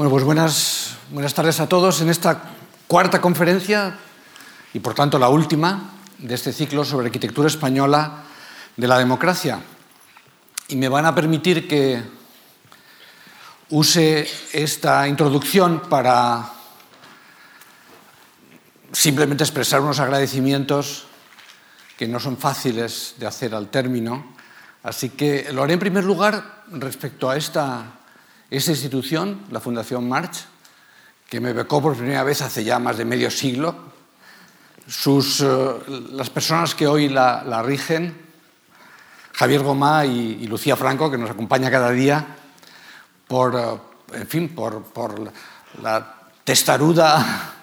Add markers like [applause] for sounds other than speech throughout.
Bueno, pues buenas, buenas tardes a todos en esta cuarta conferencia y por tanto la última de este ciclo sobre arquitectura española de la democracia. Y me van a permitir que use esta introducción para simplemente expresar unos agradecimientos que no son fáciles de hacer al término. Así que lo haré en primer lugar respecto a esta esa institución, la Fundación March, que me becó por primera vez hace ya más de medio siglo, sus, eh, las personas que hoy la, rigen, Javier Gomá y, Lucía Franco, que nos acompaña cada día, por, eh, en fin, por, por la testaruda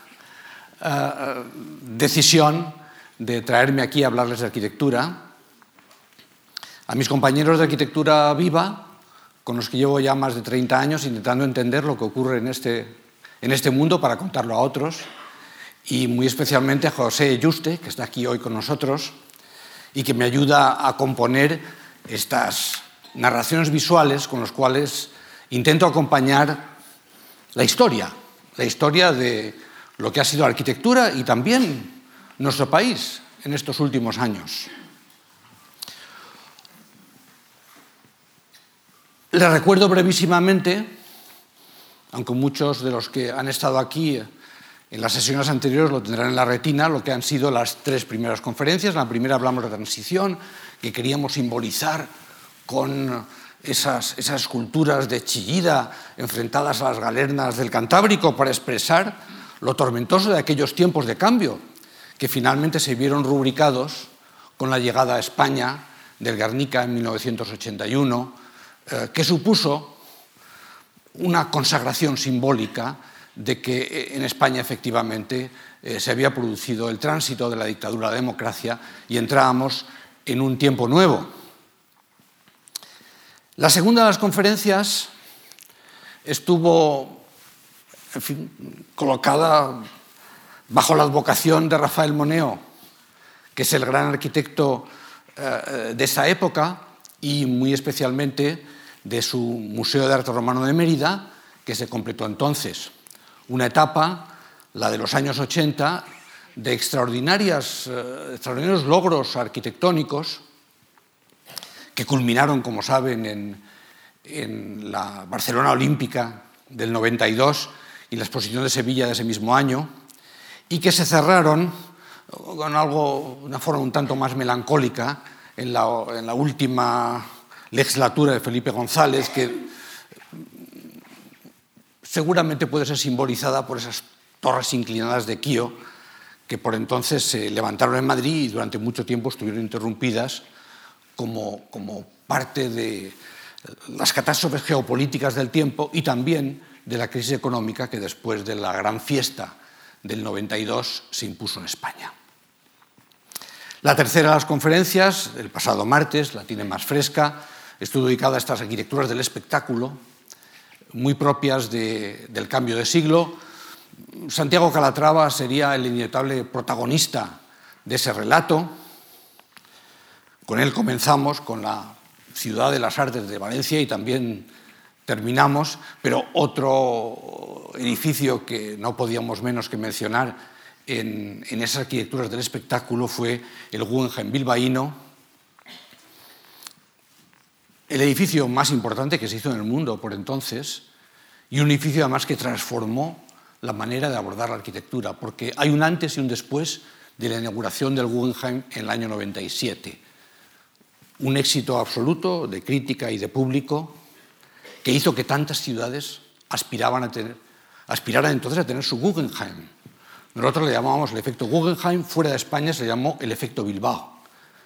uh, [laughs] decisión de traerme aquí a hablarles de arquitectura, a mis compañeros de arquitectura viva, con los que llevo ya más de 30 años intentando entender lo que ocurre en este, en este mundo para contarlo a otros, y muy especialmente a José Yuste, que está aquí hoy con nosotros, y que me ayuda a componer estas narraciones visuales con las cuales intento acompañar la historia, la historia de lo que ha sido la arquitectura y también nuestro país en estos últimos años. Les recuerdo brevísimamente, aunque muchos de los que han estado aquí en las sesiones anteriores lo tendrán en la retina, lo que han sido las tres primeras conferencias. En la primera hablamos de transición, que queríamos simbolizar con esas, esas esculturas de Chillida enfrentadas a las galernas del Cantábrico para expresar lo tormentoso de aquellos tiempos de cambio, que finalmente se vieron rubricados con la llegada a España del Guernica en 1981 eh, que supuso una consagración simbólica de que eh, en España efectivamente eh, se había producido el tránsito de la dictadura a la democracia y entrábamos en un tiempo nuevo. La segunda de las conferencias estuvo colocada bajo la advocación de Rafael Moneo, que es el gran arquitecto de esa época y muy especialmente de su Museo de Arte Romano de Mérida, que se completó entonces. Una etapa, la de los años 80, de eh, extraordinarios logros arquitectónicos que culminaron, como saben, en, en la Barcelona Olímpica del 92 y la exposición de Sevilla de ese mismo año, y que se cerraron con algo, una forma un tanto más melancólica en la, en la última legislatura de Felipe González, que seguramente puede ser simbolizada por esas torres inclinadas de Kio, que por entonces se levantaron en Madrid y durante mucho tiempo estuvieron interrumpidas como, como parte de las catástrofes geopolíticas del tiempo y también de la crisis económica que después de la gran fiesta del 92 se impuso en España. La tercera de las conferencias, el pasado martes, la tiene más fresca, estuvo dedicada a estas arquitecturas del espectáculo, muy propias de, del cambio de siglo. Santiago Calatrava sería el inevitable protagonista de ese relato. Con él comenzamos con la Ciudad de las Artes de Valencia y también terminamos, pero otro edificio que no podíamos menos que mencionar en, en esas arquitecturas del espectáculo fue el Guggenheim bilbaíno, el edificio más importante que se hizo en el mundo por entonces y un edificio además que transformó la manera de abordar la arquitectura, porque hay un antes y un después de la inauguración del Guggenheim en el año 97. Un éxito absoluto de crítica y de público que hizo que tantas ciudades aspiraban a tener, aspiraran entonces a tener su Guggenheim. Nosotros le llamábamos el efecto Guggenheim, fuera de España se llamó el efecto Bilbao.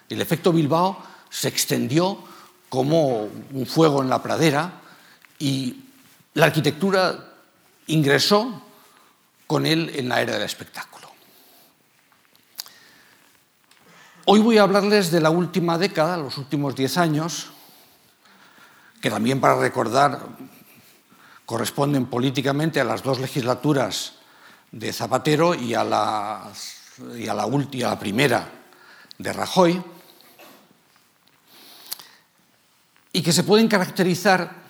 El efecto Bilbao se extendió como un fuego en la pradera y la arquitectura ingresó con él en la era del espectáculo. Hoy voy a hablarles de la última década, los últimos diez años, que también para recordar corresponden políticamente a las dos legislaturas de Zapatero y a la, a la primera de Rajoy. Y que se pueden caracterizar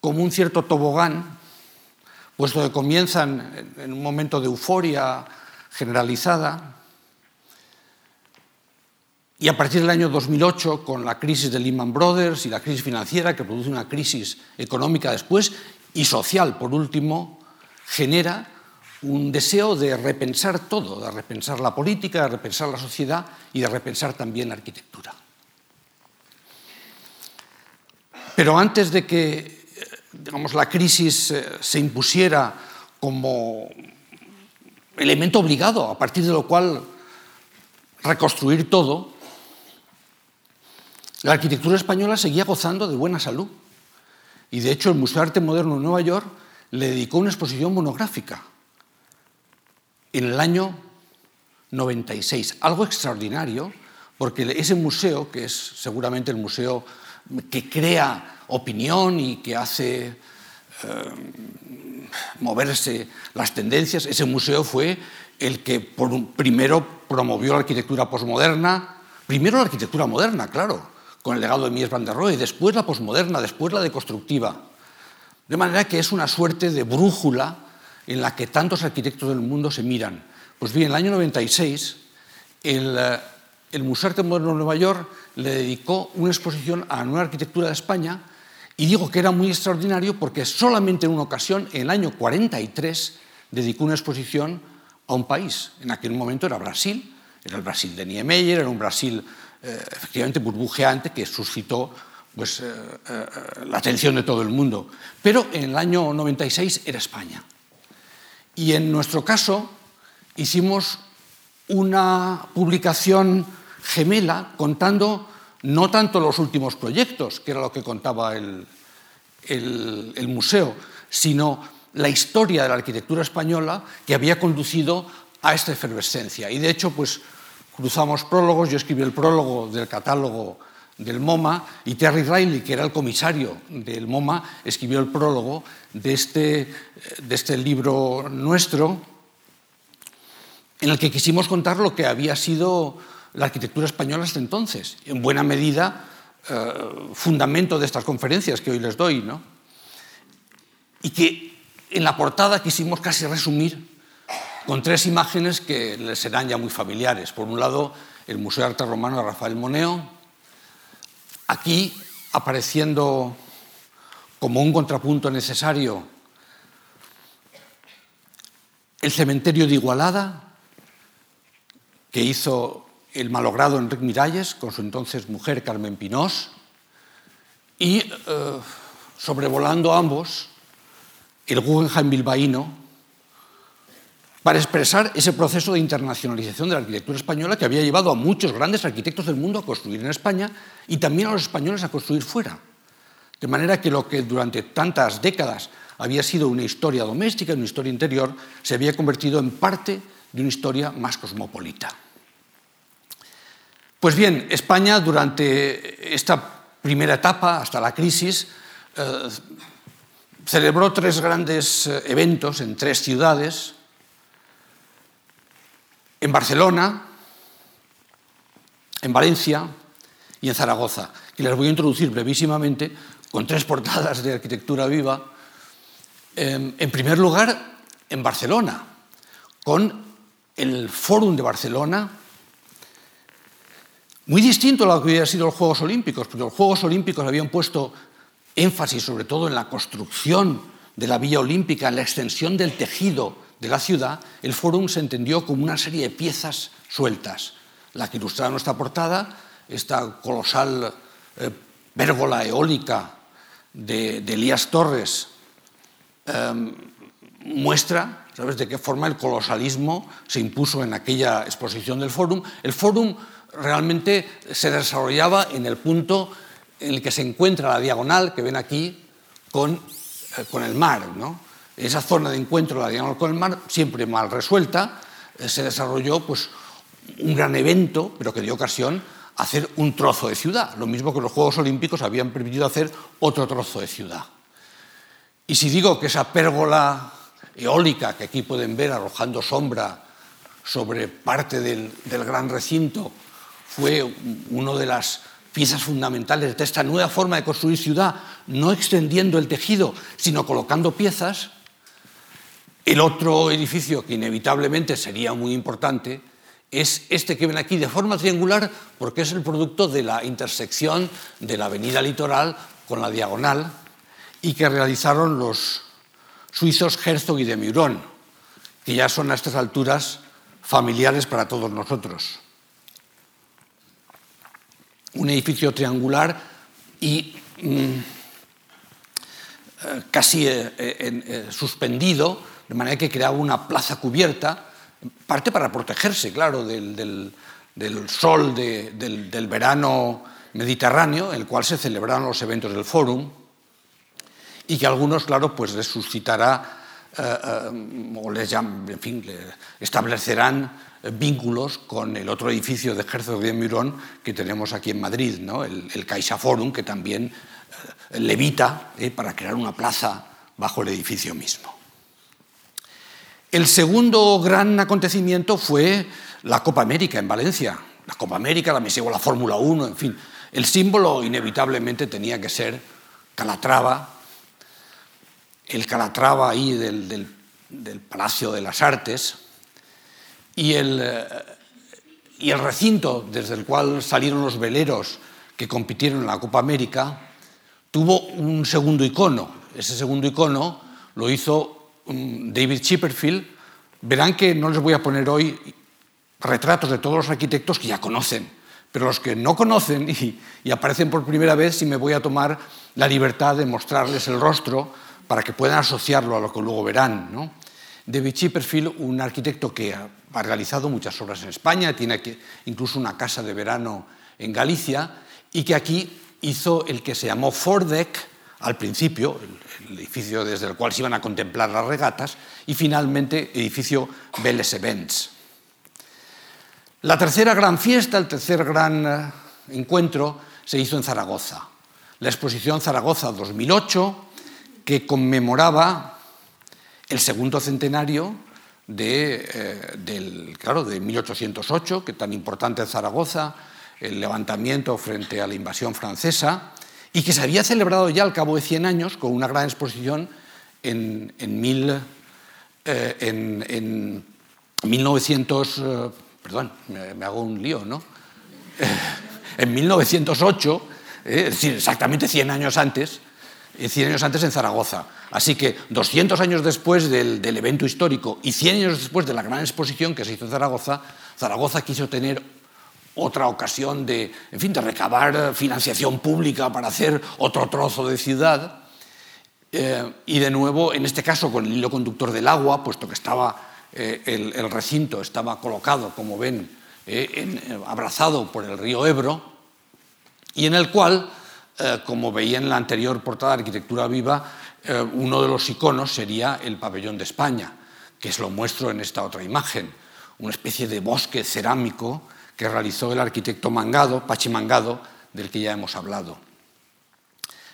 como un cierto tobogán, puesto que comienzan en un momento de euforia generalizada, y a partir del año 2008, con la crisis de Lehman Brothers y la crisis financiera, que produce una crisis económica después, y social, por último, genera un deseo de repensar todo, de repensar la política, de repensar la sociedad y de repensar también la arquitectura. Pero antes de que digamos, la crisis eh, se impusiera como elemento obligado, a partir de lo cual reconstruir todo, la arquitectura española seguía gozando de buena salud. Y de hecho el Museo de Arte Moderno de Nueva York le dedicó una exposición monográfica en el año 96. Algo extraordinario, porque ese museo, que es seguramente el museo que crea opinión y que hace eh, moverse las tendencias, ese museo fue el que primero promovió la arquitectura posmoderna, primero la arquitectura moderna, claro, con el legado de Mies van der Rohe, después la posmoderna, después la deconstructiva. De manera que es una suerte de brújula en la que tantos arquitectos del mundo se miran. Pues bien, en el año 96, el, eh, el Museo Arte Moderno de Nueva York le dedicó una exposición a la nueva arquitectura de España y digo que era muy extraordinario porque solamente en una ocasión, en el año 43, dedicó una exposición a un país. En aquel momento era Brasil, era el Brasil de Niemeyer, era un Brasil eh, efectivamente burbujeante que suscitó pues, eh, eh, la atención de todo el mundo. Pero en el año 96 era España. Y en nuestro caso hicimos una publicación gemela contando no tanto los últimos proyectos, que era lo que contaba el, el, museo, sino la historia de la arquitectura española que había conducido a esta efervescencia. Y de hecho, pues cruzamos prólogos, yo escribí el prólogo del catálogo del MoMA y Terry Riley, que era el comisario del MoMA, escribió el prólogo de este, de este libro nuestro, en el que quisimos contar lo que había sido la arquitectura española hasta entonces, en buena medida eh, fundamento de estas conferencias que hoy les doy, ¿no? y que en la portada quisimos casi resumir con tres imágenes que les serán ya muy familiares. Por un lado, el Museo de Arte Romano de Rafael Moneo, aquí apareciendo como un contrapunto necesario el cementerio de Igualada, que hizo el malogrado Enrique Miralles con su entonces mujer Carmen Pinós, y eh, sobrevolando ambos el Guggenheim bilbaíno, para expresar ese proceso de internacionalización de la arquitectura española que había llevado a muchos grandes arquitectos del mundo a construir en España y también a los españoles a construir fuera. De manera que lo que durante tantas décadas había sido una historia doméstica, una historia interior, se había convertido en parte de una historia más cosmopolita. Pues bien, España durante esta primera etapa, hasta la crisis, eh, celebró tres grandes eh, eventos en tres ciudades, en Barcelona, en Valencia y en Zaragoza, que les voy a introducir brevísimamente con tres portadas de arquitectura viva. Em, en primer lugar, en Barcelona, con el Fórum de Barcelona, muy distinto a lo que hubiera sido los Juegos Olímpicos, porque los Juegos Olímpicos habían puesto énfasis sobre todo en la construcción de la Villa Olímpica, en la extensión del tejido de la ciudad, el fórum se entendió como una serie de piezas sueltas. La que ilustraba nuestra portada, esta colosal eh, eólica de, de Elías Torres, eh, muestra ¿sabes? de qué forma el colosalismo se impuso en aquella exposición del fórum. El fórum realmente se desarrollaba en el punto en el que se encuentra la diagonal que ven aquí con, eh, con el mar. esa zona de encuentro, la diagonal con el mar, siempre mal resuelta, eh, se desarrolló pues, un gran evento, pero que dio ocasión a hacer un trozo de ciudad, lo mismo que los Juegos Olímpicos habían permitido hacer otro trozo de ciudad. Y si digo que esa pérgola eólica que aquí pueden ver arrojando sombra sobre parte del, del gran recinto fue una de las piezas fundamentales de esta nueva forma de construir ciudad, no extendiendo el tejido, sino colocando piezas. El otro edificio que inevitablemente sería muy importante es este que ven aquí de forma triangular porque es el producto de la intersección de la avenida litoral con la diagonal y que realizaron los suizos Herzog y de Meuron, que ya son a estas alturas familiares para todos nosotros. Un edificio triangular y mm, eh, casi eh, eh, suspendido, de manera que creaba una plaza cubierta parte para protegerse, claro, del, sol del, verano mediterráneo, en el cual se celebraron los eventos del Fórum, y que algunos, claro, pues les suscitará eh, o les en fin, establecerán vínculos con el otro edificio de Herzog de Mirón que tenemos aquí en Madrid, el, el Caixa Forum, que también eh, levita para crear una plaza bajo el edificio mismo. El segundo gran acontecimiento fue la Copa América en Valencia. La Copa América, la Mesiego, la Fórmula 1, en fin. El símbolo inevitablemente tenía que ser Calatrava, el Calatrava ahí del, Palacio de las Artes y el, eh, y el recinto desde el cual salieron los veleros que compitieron en la Copa América tuvo un segundo icono. Ese segundo icono lo hizo David Chipperfield, verán que no les voy a poner hoy retratos de todos los arquitectos que ya conocen, pero los que no conocen y, aparecen por primera vez, sí me voy a tomar la libertad de mostrarles el rostro para que puedan asociarlo a lo que luego verán. David Chipperfield, un arquitecto que ha, realizado muchas obras en España, tiene incluso una casa de verano en Galicia, y que aquí hizo el que se llamó Fordeck al principio, el edificio desde el cual se iban a contemplar las regatas, y finalmente edificio Vélez Events. La tercera gran fiesta, el tercer gran eh, encuentro, se hizo en Zaragoza. La exposición Zaragoza 2008, que conmemoraba el segundo centenario de, eh, del, claro, de 1808, que tan importante en Zaragoza, el levantamiento frente a la invasión francesa, y que se había celebrado ya al cabo de 100 años con una gran exposición en, en, mil, eh, en, 1900, eh, perdón, me, hago un lío, ¿no? [laughs] en 1908, eh, es decir, exactamente 100 años antes, 100 años antes en Zaragoza. Así que 200 años después del, evento histórico y 100 años después de la gran exposición que se hizo en Zaragoza, Zaragoza quiso tener otra ocasión de, en fin, de recabar financiación pública para hacer otro trozo de ciudad. Eh, y de nuevo, en este caso, con el hilo conductor del agua, puesto que estaba eh, el, recinto estaba colocado, como ven, eh, abrazado por el río Ebro, y en el cual, como veía en la anterior portada de Arquitectura Viva, uno de los iconos sería el pabellón de España, que es lo muestro en esta otra imagen, una especie de bosque cerámico que realizó el arquitecto Mangado, Pachi Mangado, del que ya hemos hablado.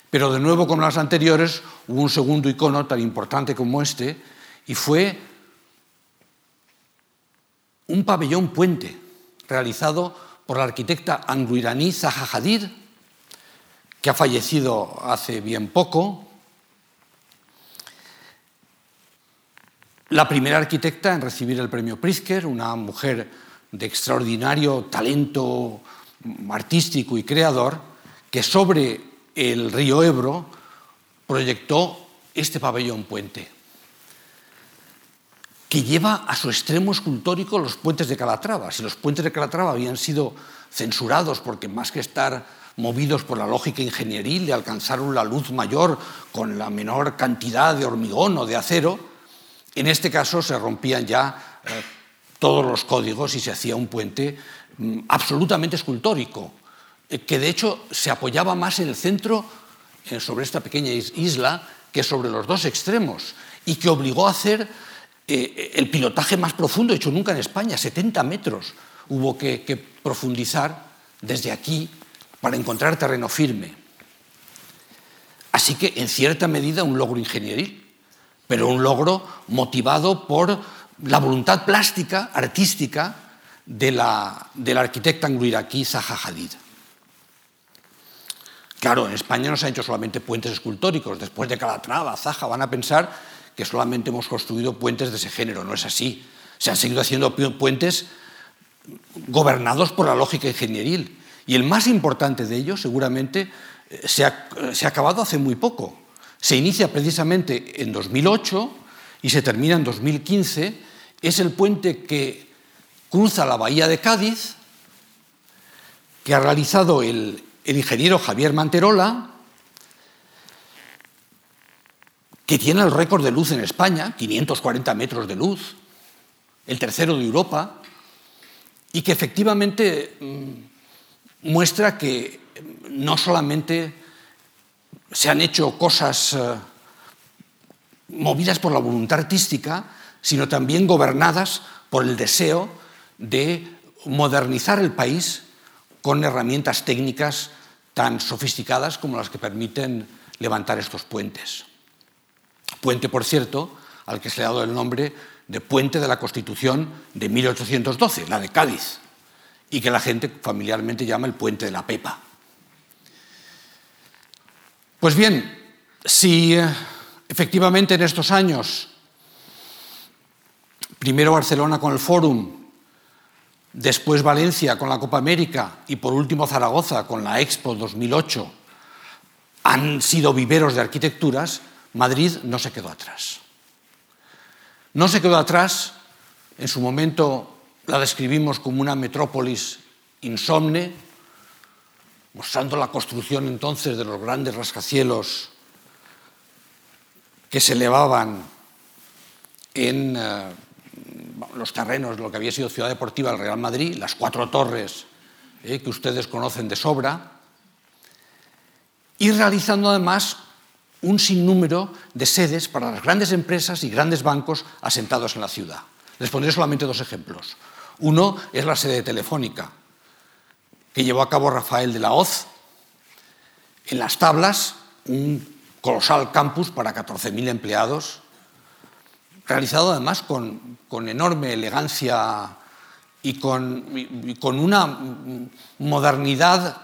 Pero de nuevo, como las anteriores, hubo un segundo icono tan importante como este, y fue un pabellón puente realizado por la arquitecta anglo-iraní Zaha Hadid, que ha fallecido hace bien poco. La primera arquitecta en recibir el premio Pritzker, una mujer de extraordinario talento artístico y creador, que sobre el río Ebro proyectó este pabellón puente, que lleva a su extremo escultórico los puentes de Calatrava. Si los puentes de Calatrava habían sido censurados porque más que estar movidos por la lógica ingenieril de alcanzar la luz mayor con la menor cantidad de hormigón o de acero, en este caso se rompían ya eh, todos los códigos y se hacía un puente mm, absolutamente escultórico, eh, que de hecho se apoyaba más en el centro, eh, sobre esta pequeña isla, que sobre los dos extremos, y que obligó a hacer el pilotaje más profundo hecho nunca en España, 70 metros hubo que profundizar desde aquí para encontrar terreno firme. Así que, en cierta medida, un logro ingenieril, pero un logro motivado por la voluntad plástica, artística, de la, arquitecta anglo-iraquí Zaha Hadid. Claro, en España no se han hecho solamente puentes escultóricos. Después de Calatrava, Zaja, van a pensar que solamente hemos construido puentes de ese género. No es así. Se han seguido haciendo puentes gobernados por la lógica ingenieril. Y el más importante de ellos, seguramente, eh, se ha, se ha acabado hace muy poco. Se inicia precisamente en 2008 y se termina en 2015. Es el puente que cruza la bahía de Cádiz, que ha realizado el, el ingeniero Javier Manterola, que tiene el récord de luz en España, 540 metros de luz, el tercero de Europa, y que efectivamente mm, muestra que no solamente se han hecho cosas eh, movidas por la voluntad artística, sino también gobernadas por el deseo de modernizar el país con herramientas técnicas tan sofisticadas como las que permiten levantar estos puentes. Puente, por cierto, al que se le ha dado el nombre de Puente de la Constitución de 1812, la de Cádiz, y que la gente familiarmente llama el Puente de la Pepa. Pues bien, si eh, efectivamente en estos años, primero Barcelona con el Fórum, después Valencia con la Copa América y por último Zaragoza con la Expo 2008 han sido viveros de arquitecturas, Madrid no se quedó atrás. No se quedó atrás, en su momento la describimos como una metrópolis insomne, mostrando la construcción entonces de los grandes rascacielos que se elevaban en eh, los terrenos de lo que había sido Ciudad Deportiva del Real Madrid, las cuatro torres eh, que ustedes conocen de sobra, y realizando además un sinnúmero de sedes para las grandes empresas y grandes bancos asentados en la ciudad. Les pondré solamente dos ejemplos. Uno es la sede telefónica, que llevó a cabo Rafael de la Hoz, en las tablas, un colosal campus para 14.000 empleados, realizado además con, enorme elegancia y con, una modernidad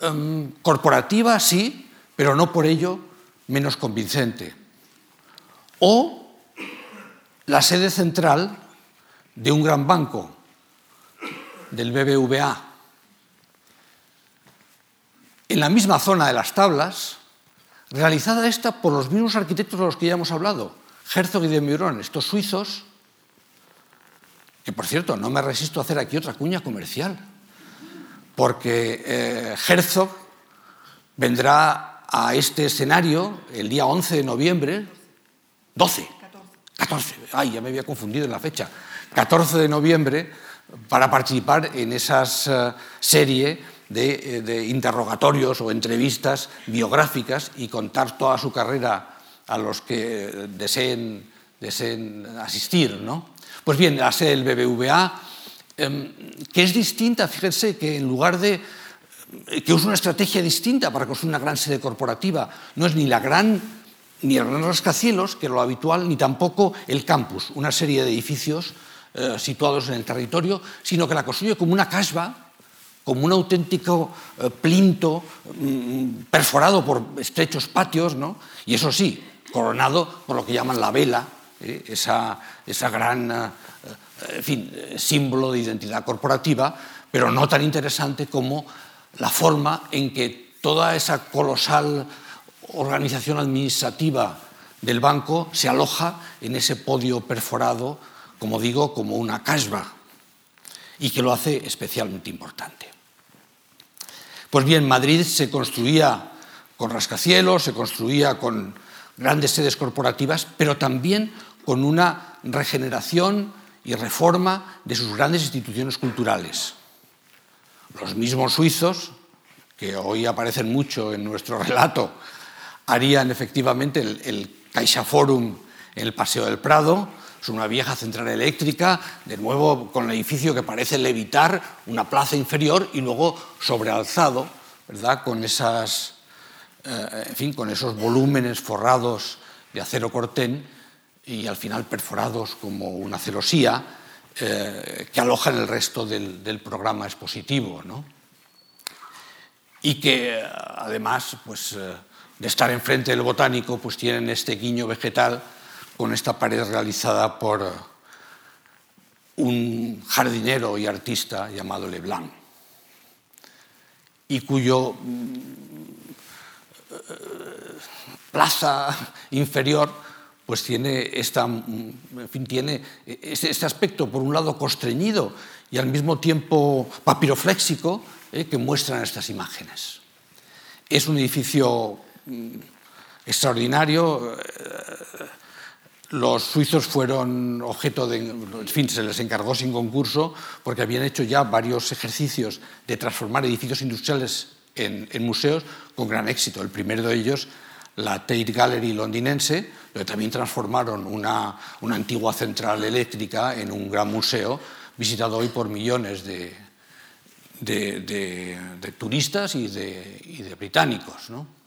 em, corporativa, sí, pero no por ello menos convincente. O la sede central de un gran banco, del BBVA, en la misma zona de las tablas, realizada esta por los mismos arquitectos de los que ya hemos hablado, Herzog y de Meuron, estos suizos, que por cierto no me resisto a hacer aquí otra cuña comercial, porque eh, Herzog vendrá a este escenario el día 11 de noviembre, 12, 14, ay, ya me había confundido en la fecha, 14 de noviembre, para participar en esa eh, serie de, eh, de interrogatorios o entrevistas biográficas y contar toda su carrera a los que deseen, deseen asistir. ¿no? Pues bien, la sede del BBVA, em, que es distinta, fíjense que en lugar de que usa una estrategia distinta para construir una gran sede corporativa, no es ni la gran ni el gran rascacielos, que es lo habitual, ni tampoco el campus, una serie de edificios eh, situados en el territorio, sino que la construye como una casba, como un auténtico eh, plinto mm, perforado por estrechos patios, ¿no? y eso sí, coronado por lo que llaman la vela, ¿eh? esa, esa, gran eh, fin, símbolo de identidad corporativa, pero no tan interesante como la forma en que toda esa colosal organización administrativa del banco se aloja en ese podio perforado, como digo, como una casba, y que lo hace especialmente importante. Pues bien, Madrid se construía con rascacielos, se construía con grandes sedes corporativas, pero también con una regeneración y reforma de sus grandes instituciones culturales. Los mismos suizos, que hoy aparecen mucho en nuestro [laughs] relato, harían efectivamente el, el CaixaForum en el Paseo del Prado, es una vieja central eléctrica, de nuevo con el edificio que parece levitar, una plaza inferior y luego sobrealzado, ¿verdad? con esas eh, en fin, con esos volúmenes forrados de acero cortén y al final perforados como una celosía eh, que alojan el resto del, programa expositivo. y que además pues, eh, de estar enfrente del botánico pues tienen este guiño vegetal con esta pared realizada por un jardinero y artista llamado Leblanc y cuyo mm, plaza inferior pues tiene, esta, mm, fin, tiene este aspecto, por un lado, constreñido y al mismo tiempo papirofléxico, eh, que muestran estas imágenes. Es un edificio mm, extraordinario. Eh, los suizos fueron objeto de, en fin, se les encargó sin concurso porque habían hecho ya varios ejercicios de transformar edificios industriales en, museos con gran éxito. El primero de ellos, la Tate Gallery londinense, donde también transformaron una, antigua central eléctrica en un gran museo visitado hoy por millones de, turistas y de, y de británicos. ¿no?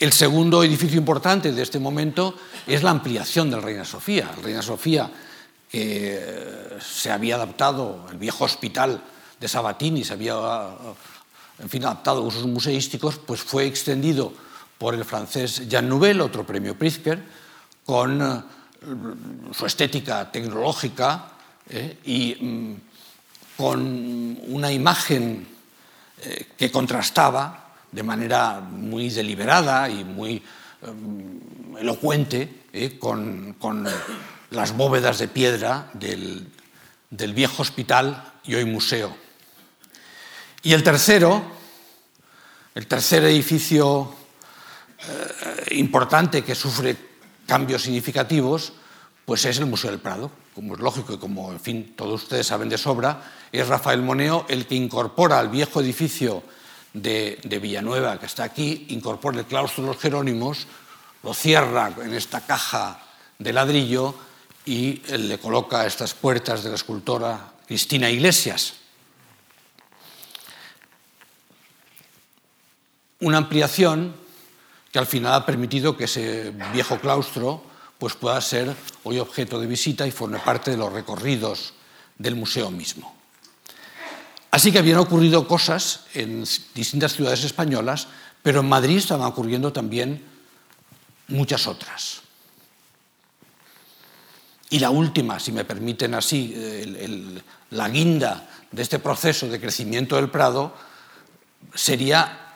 El segundo edificio importante de este momento es la ampliación del Reina Sofía. El Reina Sofía, que eh, se había adaptado, el viejo hospital de Sabatini se había en fin, adaptado a usos museísticos, pues fue extendido por el francés Jean Nouvel, otro premio Pritzker, con eh, su estética tecnológica eh, y mm, con una imagen que contrastaba de manera muy deliberada y muy eh, elocuente eh, con, las bóvedas de piedra del, viejo hospital y hoy museo. Y el tercero, el tercer edificio eh, importante que sufre cambios significativos, pues es el Museo del Prado. Como es lógico y como, en fin, todos ustedes saben de sobra, es Rafael Moneo el que incorpora al viejo edificio de, Villanueva, que está aquí, incorpora el claustro de los Jerónimos, lo cierra en esta caja de ladrillo y le coloca estas puertas de la escultora Cristina Iglesias. Una ampliación que al final ha permitido que ese viejo claustro pues, pueda ser hoy objeto de visita y forme parte de los recorridos del museo mismo. Así que habían ocurrido cosas en distintas ciudades españolas, pero en Madrid estaban ocurriendo también muchas otras. Y la última, si me permiten así, la guinda de este proceso de crecimiento del Prado sería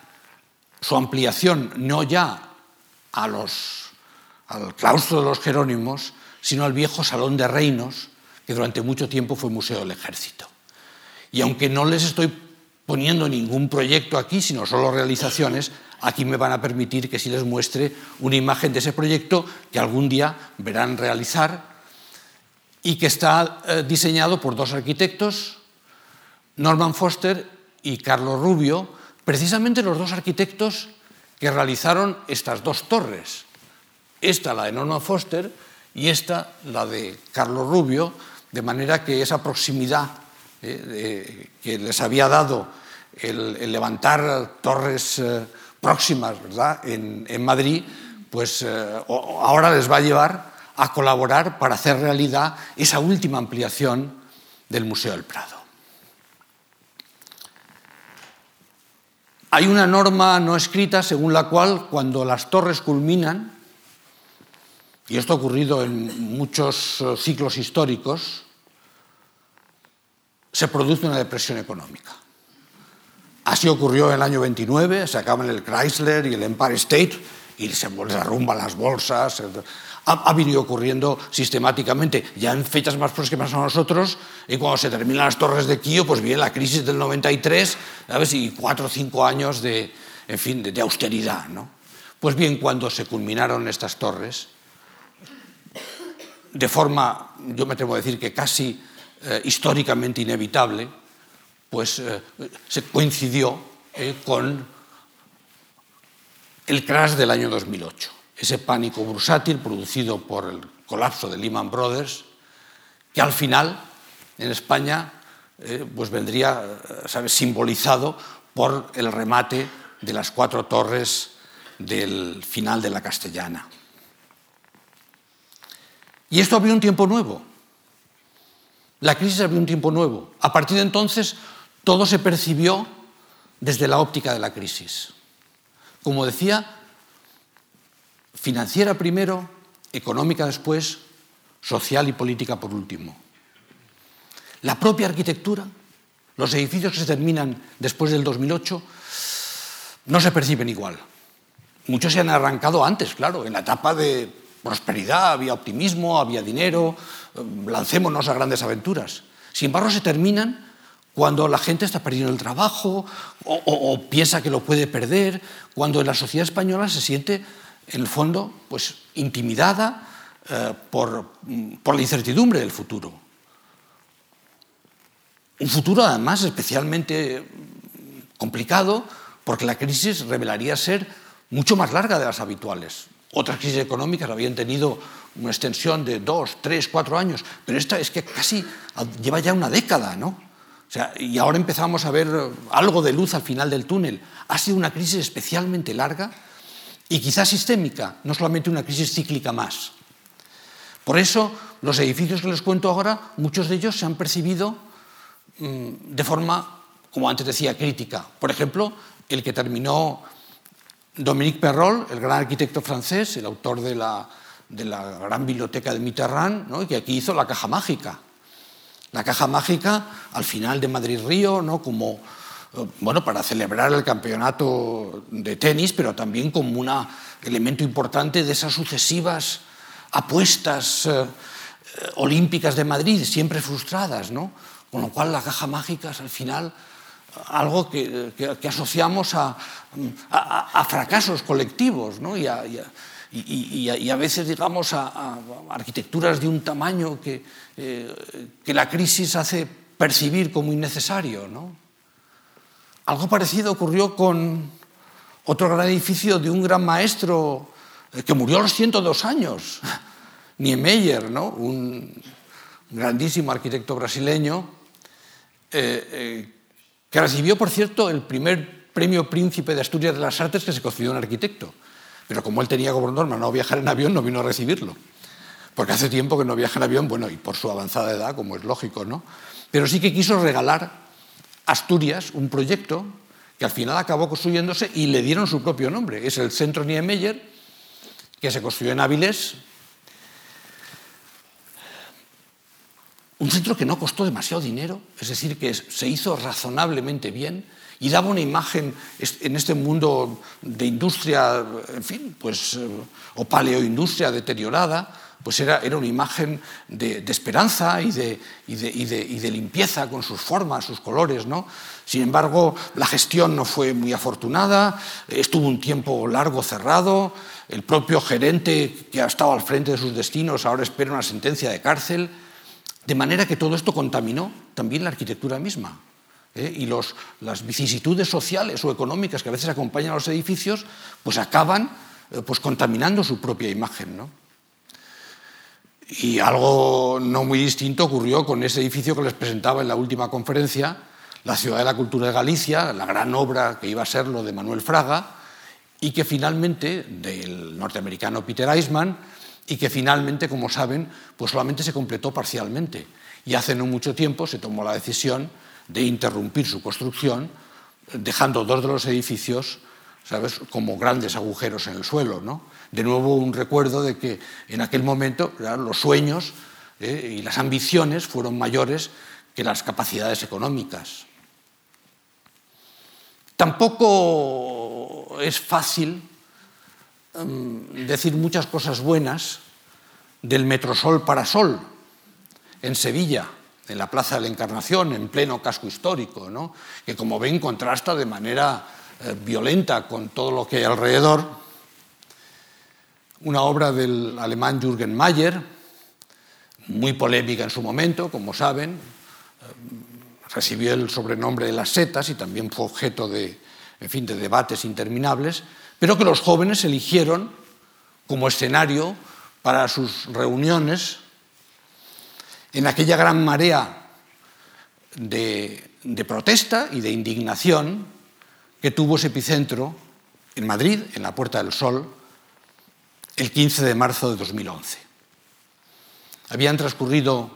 su ampliación no ya al claustro de los Jerónimos, sino al viejo Salón de Reinos, que durante mucho tiempo fue Museo del Ejército. Y aunque no les estoy poniendo ningún proyecto aquí, sino solo realizaciones, aquí me van a permitir que sí les muestre una imagen de ese proyecto que algún día verán realizar y que está eh, diseñado por dos arquitectos, Norman Foster y Carlos Rubio, precisamente los dos arquitectos que realizaron estas dos torres. Esta, la de Norman Foster, y esta, la de Carlos Rubio, de manera que esa proximidad eh, que les había dado el, levantar torres eh, próximas ¿verdad? En, Madrid, pues eh, ahora les va a llevar a colaborar para hacer realidad esa última ampliación del Museo del Prado. Hay una norma no escrita según la cual cuando las torres culminan, y esto ha ocurrido en muchos ciclos históricos, se produce una depresión económica. Así ocurrió en el año 29, se acaban el Chrysler y el Empire State y se derrumban las bolsas. Ha, venido ocurriendo sistemáticamente, ya en fechas más próximas a nosotros, y cuando se terminan las torres de Kio, pues viene la crisis del 93, ¿sabes? y cuatro o cinco años de, en fin, de, austeridad. ¿no? Pues bien, cuando se culminaron estas torres, de forma, yo me atrevo a decir que casi eh, históricamente inevitable, pues eh, se coincidió eh, con el crash del año 2008, ese pánico bursátil producido por el colapso de Lehman Brothers, que al final en España pues vendría simbolizado por el remate de las cuatro torres del final de la castellana. Y esto abrió un tiempo nuevo, la crisis abrió un tiempo nuevo. A partir de entonces, todo se percibió desde la óptica de la crisis. Como decía, financiera primero, económica después, social y política por último. La propia arquitectura, los edificios que se terminan después del 2008, no se perciben igual. Muchos se han arrancado antes, claro, en la etapa de prosperidad, había optimismo, había dinero, lancémonos a grandes aventuras. Sin embargo, se terminan cuando la gente está perdiendo el trabajo o, piensa que lo puede perder, cuando la sociedad española se siente, en el fondo, pues intimidada eh, por, por la incertidumbre del futuro. Un futuro, además, especialmente complicado, porque la crisis revelaría ser mucho más larga de las habituales. Otras crisis económicas habían tenido una extensión de dos, tres, cuatro años, pero esta es que casi lleva ya una década, ¿no? O sea, y ahora empezamos a ver algo de luz al final del túnel. Ha sido una crisis especialmente larga y quizás sistémica, no solamente una crisis cíclica más. Por eso, los edificios que les cuento ahora, muchos de ellos se han percibido mm, de forma, como antes decía, crítica. Por ejemplo, el que terminó Dominique Perrol, el gran arquitecto francés, el autor de la, gran biblioteca de Mitterrand, ¿no? que aquí hizo la caja mágica. La caja mágica al final de Madrid-Río, ¿no? como eh, bueno, para celebrar el campeonato de tenis, pero también como un elemento importante de esas sucesivas apuestas eh, olímpicas de Madrid, siempre frustradas, ¿no? con lo cual la caja mágica al final algo que, asociamos a, fracasos colectivos ¿no? y, a, veces, digamos, a, arquitecturas de un tamaño que, eh, que, la crisis hace percibir como innecesario. ¿no? Algo parecido ocurrió con otro gran edificio de un gran maestro eh, que murió a los 102 años, [laughs] Niemeyer, ¿no? un grandísimo arquitecto brasileño, eh, que recibió, por cierto, el primer premio Príncipe de Asturias de las Artes que se concedió un arquitecto. Pero como él tenía como norma no viajar en avión, no vino a recibirlo. Porque hace tiempo que no viaja en avión, bueno, y por su avanzada edad, como es lógico, ¿no? Pero sí que quiso regalar Asturias un proyecto que al final acabó construyéndose y le dieron su propio nombre. Es el Centro Niemeyer, que se construyó en Avilés Un centro que no costó demasiado dinero, es decir, que se hizo razonablemente bien y daba una imagen en este mundo de industria, en fin, pues, eh, o paleoindustria deteriorada, pues era, era una imagen de, esperanza y de, y, de, limpieza con sus formas, sus colores. ¿no? Sin embargo, la gestión no fue muy afortunada, estuvo un tiempo largo cerrado, el propio gerente que ha estado al frente de sus destinos ahora espera una sentencia de cárcel. De manera que todo esto contaminó también la arquitectura misma. ¿eh? Y las vicisitudes sociales o económicas que a veces acompañan a los edificios, pues acaban eh, pues, contaminando su propia imagen. Y algo no muy distinto ocurrió con ese edificio que les presentaba en la última conferencia, la Ciudad de la Cultura de Galicia, la gran obra que iba a ser lo de Manuel Fraga, y que finalmente, del norteamericano Peter Eisman, y que finalmente, como saben, pues solamente se completó parcialmente. Y hace no mucho tiempo se tomó la decisión de interrumpir su construcción, dejando dos de los edificios ¿sabes? como grandes agujeros en el suelo. ¿no? De nuevo, un recuerdo de que en aquel momento los sueños ¿eh? y las ambiciones fueron mayores que las capacidades económicas. Tampoco es fácil Em, decir muchas cosas buenas del Metrosol para Sol en Sevilla, en la Plaza de la Encarnación, en pleno casco histórico, que como ven contrasta de manera eh, violenta con todo lo que hay alrededor. Una obra del alemán Jürgen Mayer, muy polémica en su momento, como saben, eh, recibió el sobrenombre de las setas y también fue objeto de, en fin, de debates interminables, pero que los jóvenes eligieron como escenario para sus reuniones en aquella gran marea de, protesta y de indignación que tuvo ese epicentro en Madrid, en la Puerta del Sol, el 15 de marzo de 2011. Habían transcurrido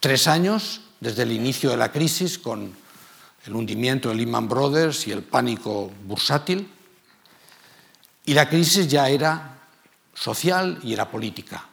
tres años desde el inicio de la crisis con el hundimiento de Lehman Brothers y el pánico bursátil, y la crisis ya era social y era política.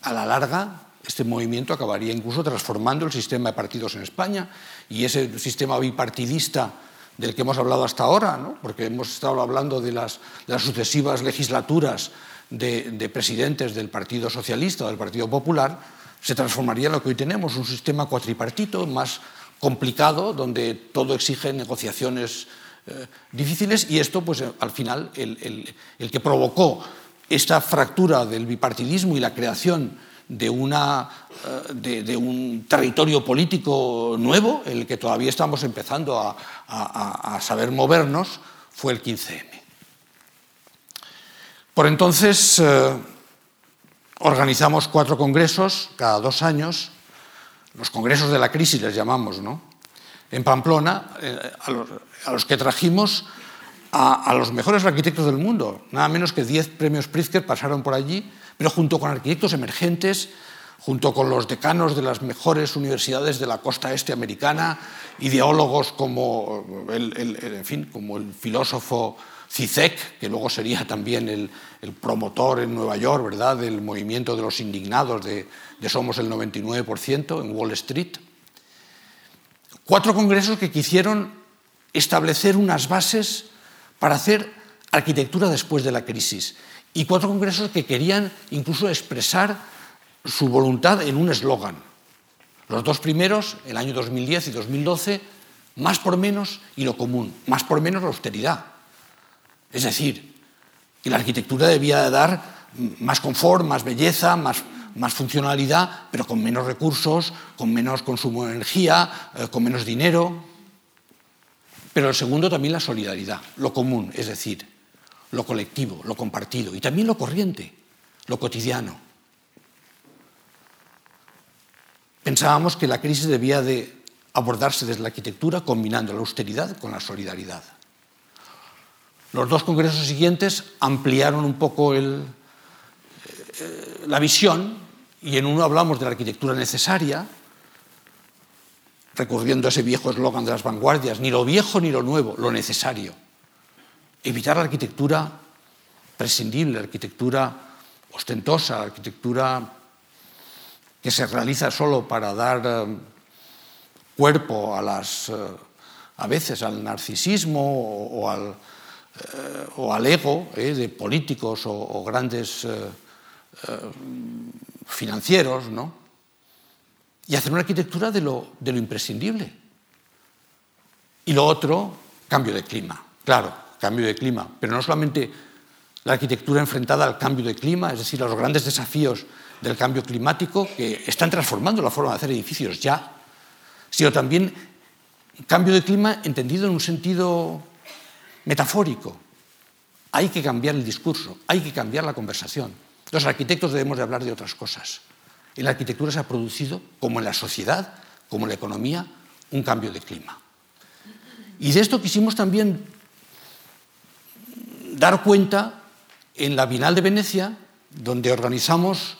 A la larga, este movimiento acabaría incluso transformando el sistema de partidos en España y ese sistema bipartidista del que hemos hablado hasta ahora, ¿no? porque hemos estado hablando de las, sucesivas legislaturas de, de, presidentes del Partido Socialista o del Partido Popular, se transformaría en lo que hoy tenemos, un sistema cuatripartito más complicado, donde todo exige negociaciones eh, difíciles y esto, pues al final, el, el, que provocó esta fractura del bipartidismo y la creación de, una, eh, de, un territorio político nuevo, el que todavía estamos empezando a, a, saber movernos, fue el 15M. Por entonces eh, organizamos cuatro congresos cada dos años, los congresos de la crisis les llamamos, ¿no? En Pamplona, a, los, a, los, que trajimos a, los mejores arquitectos del mundo, nada menos que diez premios Pritzker pasaron por allí pero junto con arquitectos emergentes, junto con los decanos de las mejores universidades de la costa este americana, ideólogos como el, en fin, como el filósofo Zizek, que luego sería también el, el, promotor en Nueva York ¿verdad? del movimiento de los indignados de, de Somos el 99% en Wall Street. Cuatro congresos que quisieron establecer unas bases para hacer arquitectura después de la crisis y cuatro congresos que querían incluso expresar su voluntad en un eslogan. Los dos primeros, el año 2010 y 2012, más por menos y lo común, más por menos la austeridad. Es decir, que la arquitectura debía de dar más confort, más belleza, más, más funcionalidad, pero con menos recursos, con menos consumo de energía, eh, con menos dinero. Pero el segundo también la solidaridad, lo común, es decir, lo colectivo, lo compartido y también lo corriente, lo cotidiano. Pensábamos que la crisis debía de abordarse desde la arquitectura combinando la austeridad con la solidaridad. Los dos congresos siguientes ampliaron un poco eh, la visión y en uno hablamos de la arquitectura necesaria, recurriendo a ese viejo eslogan de las vanguardias, ni lo viejo ni lo nuevo, lo necesario evitar la arquitectura prescindible, la arquitectura ostentosa, la arquitectura que se realiza solo para dar eh, cuerpo a las eh, a veces al narcisismo o, al, eh, o al, ego de políticos o, grandes financieros, ¿no? Y hacer una arquitectura de lo, imprescindible. Y lo otro, cambio de clima. Claro, cambio de clima, pero no solamente la arquitectura enfrentada al cambio de clima, es decir, a los grandes desafíos del cambio climático que están transformando la forma de hacer edificios ya, sino también cambio de clima entendido en un sentido metafórico. Hay que cambiar el discurso, hay que cambiar la conversación. Los arquitectos debemos de hablar de otras cosas. En la arquitectura se ha producido, como en la sociedad, como en la economía, un cambio de clima. Y de esto quisimos también dar cuenta en la Bienal de Venecia, donde organizamos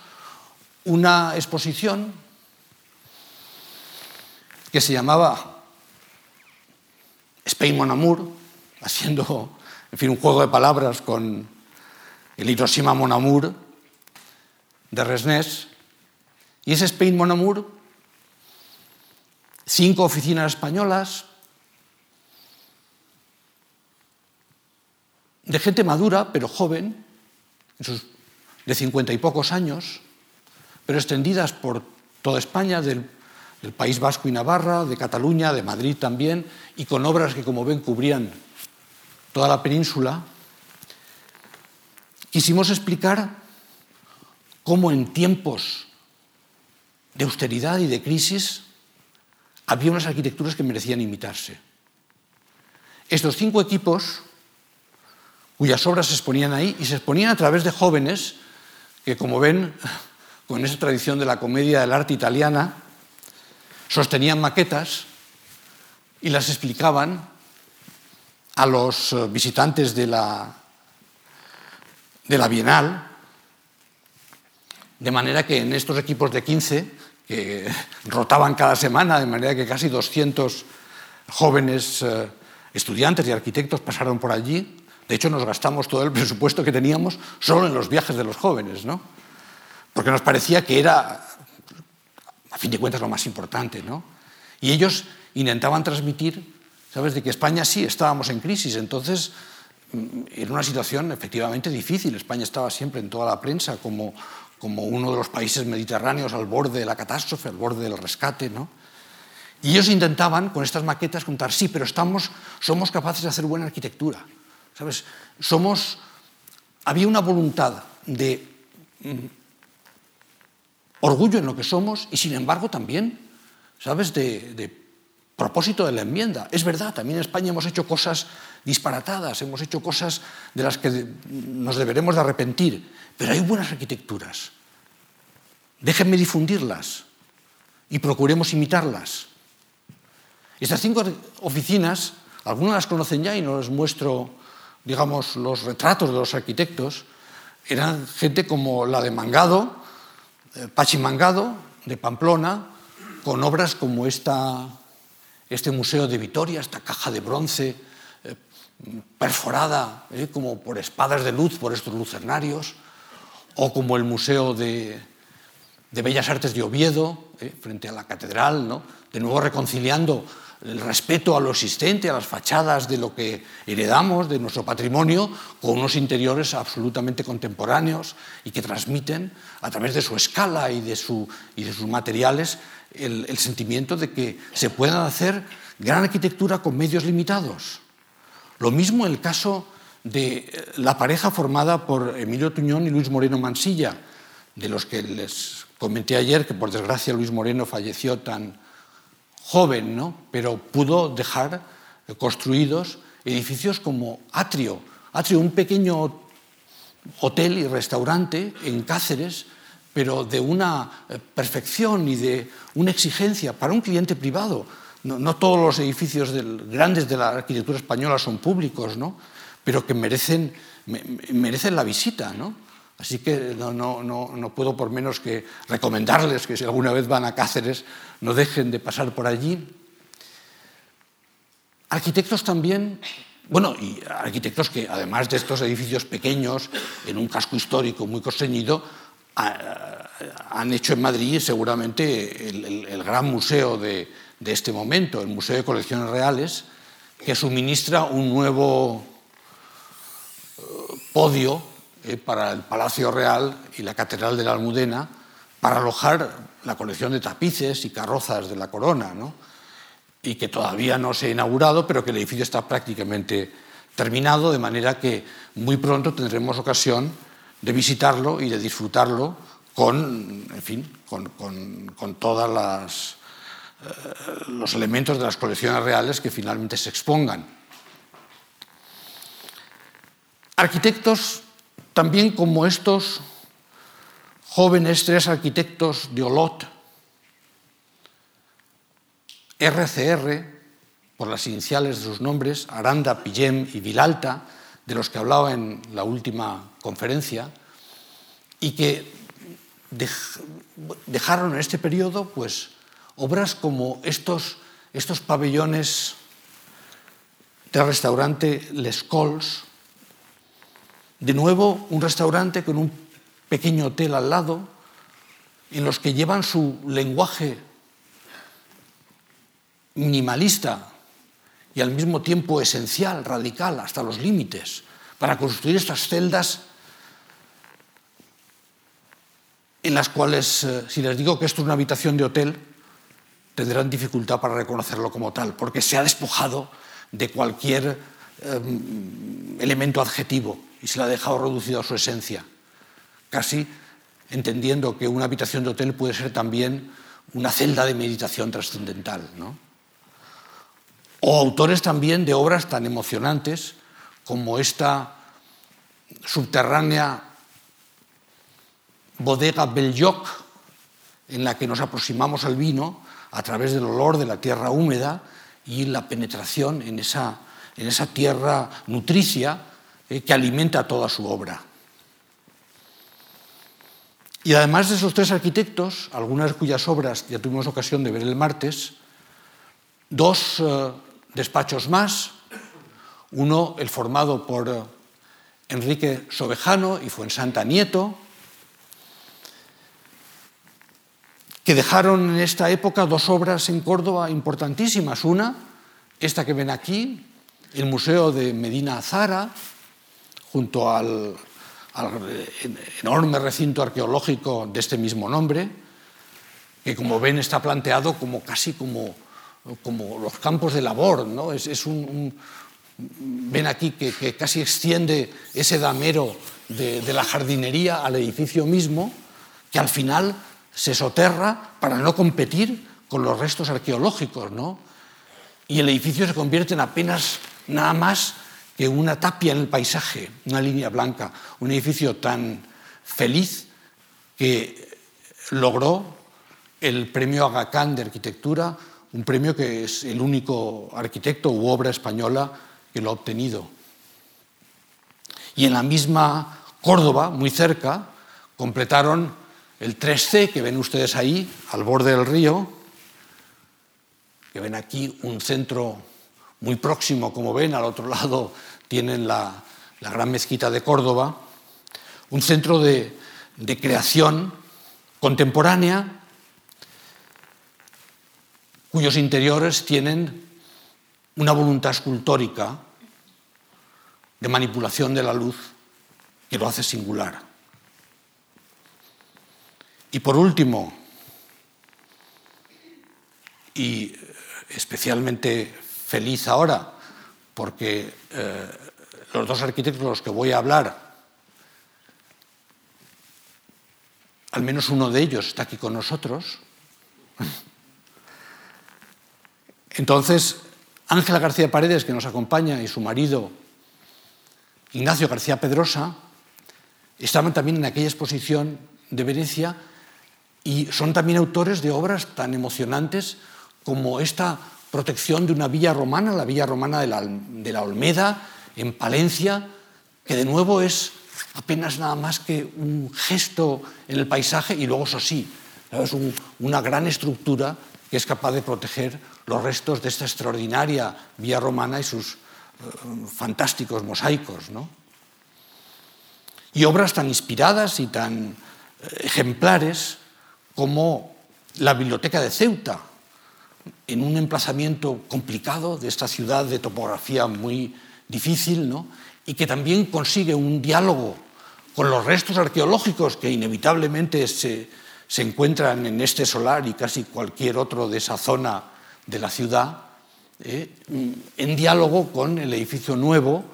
una exposición que se llamaba Spain Mon Amour, haciendo en fin, un juego de palabras con el Hiroshima Mon Amour de Resnés. Y ese Spain Mon Amour, cinco oficinas españolas, de gente madura, pero joven, de cincuenta y pocos años, pero extendidas por toda España, del, País Vasco y Navarra, de Cataluña, de Madrid también, y con obras que, como ven, cubrían toda la península, quisimos explicar cómo en tiempos de austeridad y de crisis había unas arquitecturas que merecían imitarse. Estos cinco equipos cuyas obras se exponían ahí y se exponían a través de jóvenes que, como ven, [laughs] con esa tradición de la comedia del arte italiana, sostenían maquetas y las explicaban a los eh, visitantes de la, de la Bienal, de manera que en estos equipos de 15, rotaban cada semana, de manera que casi 200 jóvenes eh, estudiantes y arquitectos pasaron por allí. De hecho, nos gastamos todo el presupuesto que teníamos solo en los viajes de los jóvenes, ¿no? porque nos parecía que era, a fin de cuentas, lo más importante. ¿no? Y ellos intentaban transmitir, ¿sabes?, de que España sí estábamos en crisis, entonces mm, era una situación efectivamente difícil. España estaba siempre en toda la prensa como, como uno de los países mediterráneos al borde de la catástrofe, al borde del rescate. ¿no? Y ellos intentaban con estas maquetas contar, sí, pero estamos, somos capaces de hacer buena arquitectura. ¿Sabes? Somos, había una voluntad de mm, orgullo en lo que somos y sin embargo también, ¿sabes?, de, de, propósito de la enmienda. Es verdad, también en España hemos hecho cosas disparatadas, hemos hecho cosas de las que nos deberemos de arrepentir, pero hay buenas arquitecturas. Déjenme difundirlas y procuremos imitarlas. Estas cinco oficinas, algunas las conocen ya y no les muestro, digamos, los retratos de los arquitectos, eran gente como la de Mangado, eh, Pachi Mangado, de Pamplona, con obras como esta, este Museo de Vitoria, esta caja de bronce eh, perforada eh, como por espadas de luz por estos lucernarios, o como el Museo de, de Bellas Artes de Oviedo, frente a la catedral, de nuevo reconciliando el respeto a lo existente, a las fachadas de lo que heredamos, de nuestro patrimonio, con unos interiores absolutamente contemporáneos y que transmiten, a través de su escala y de, su, y de sus materiales, el, sentimiento de que se pueda hacer gran arquitectura con medios limitados. Lo mismo el caso de la pareja formada por Emilio Tuñón y Luis Moreno Mansilla, de los que les comenté ayer que por desgracia Luis Moreno falleció tan, joven, ¿no? pero pudo dejar construidos edificios como Atrio. Atrio, un pequeño hotel y restaurante en Cáceres, pero de una eh, perfección y de una exigencia para un cliente privado. No, todos los edificios grandes de la arquitectura española son públicos, ¿no? Pero que merecen, merecen la visita. ¿no? Así que no, no, no, puedo por menos que recomendarles que si alguna vez van a Cáceres no dejen de pasar por allí. Arquitectos también, bueno, y arquitectos que además de estos edificios pequeños en un casco histórico muy constreñido, han hecho en Madrid seguramente el, el, gran museo de, de este momento, el Museo de Colecciones Reales, que suministra un nuevo podio eh, para el Palacio Real y la Catedral de la Almudena para alojar la colección de tapices y carrozas de la corona, ¿no? y que todavía no se ha inaugurado, pero que el edificio está prácticamente terminado, de manera que muy pronto tendremos ocasión de visitarlo y de disfrutarlo con, en fin, con, con, con todos eh, los elementos de las colecciones reales que finalmente se expongan. Arquitectos también como estos jóvenes tres arquitectos de Olot, RCR, por las iniciales de sus nombres, Aranda, Pillem y Vilalta, de los que hablaba en la última conferencia, y que dejaron en este periodo pues, obras como estos, estos pabellones del restaurante Les Cols, de nuevo, un restaurante con un pequeño hotel al lado, en los que llevan su lenguaje minimalista y al mismo tiempo esencial, radical, hasta los límites, para construir estas celdas en las cuales, eh, si les digo que esto es una habitación de hotel, tendrán dificultad para reconocerlo como tal, porque se ha despojado de cualquier eh, elemento adjetivo y se la ha dejado reducido a su esencia, casi entendiendo que una habitación de hotel puede ser también una celda de meditación trascendental. ¿no? O autores también de obras tan emocionantes como esta subterránea bodega Belloc, en la que nos aproximamos al vino a través del olor de la tierra húmeda y la penetración en esa, en esa tierra nutricia que alimenta toda su obra. Y además de esos tres arquitectos, algunas cuyas obras ya tuvimos ocasión de ver el martes, dos eh, despachos más, uno el formado por Enrique Sobejano y Fuensanta Nieto, que dejaron en esta época dos obras en Córdoba importantísimas. Una, esta que ven aquí, el Museo de Medina Azara, junto al, enorme recinto arqueológico de este mismo nombre, que como ven está planteado como casi como, como los campos de labor. ¿no? Es, un, ven aquí que, casi extiende ese damero de, de la jardinería al edificio mismo, que al final se soterra para no competir con los restos arqueológicos, ¿no? Y el edificio se convierte en apenas nada más que una tapia en el paisaje, una línea blanca, un edificio tan feliz que logró el premio Aga de arquitectura, un premio que es el único arquitecto u obra española que lo ha obtenido. Y en la misma Córdoba, muy cerca, completaron el 3C que ven ustedes ahí, al borde del río, que ven aquí un centro muy próximo, como ven, al otro lado tienen la, gran mezquita de Córdoba, un centro de, de creación contemporánea cuyos interiores tienen una voluntad escultórica de manipulación de la luz que lo hace singular. Y por último, y especialmente feliz ahora, porque eh, los dos arquitectos de los que voy a hablar, al menos uno de ellos está aquí con nosotros. Entonces, Ángela García Paredes, que nos acompaña, y su marido, Ignacio García Pedrosa, estaban también en aquella exposición de Venecia y son también autores de obras tan emocionantes como esta protección de una villa romana, la villa romana de la, Olmeda, en Palencia, que de nuevo es apenas nada más que un gesto en el paisaje y luego eso sí, es una gran estructura que es capaz de proteger los restos de esta extraordinaria villa romana y sus eh, fantásticos mosaicos. Y obras tan inspiradas y tan eh, ejemplares como la biblioteca de Ceuta, en un emplazamiento complicado de esta ciudad de topografía muy difícil, ¿no? y que también consigue un diálogo con los restos arqueológicos que inevitablemente se, se encuentran en este solar y casi cualquier otro de esa zona de la ciudad, ¿eh? en diálogo con el edificio nuevo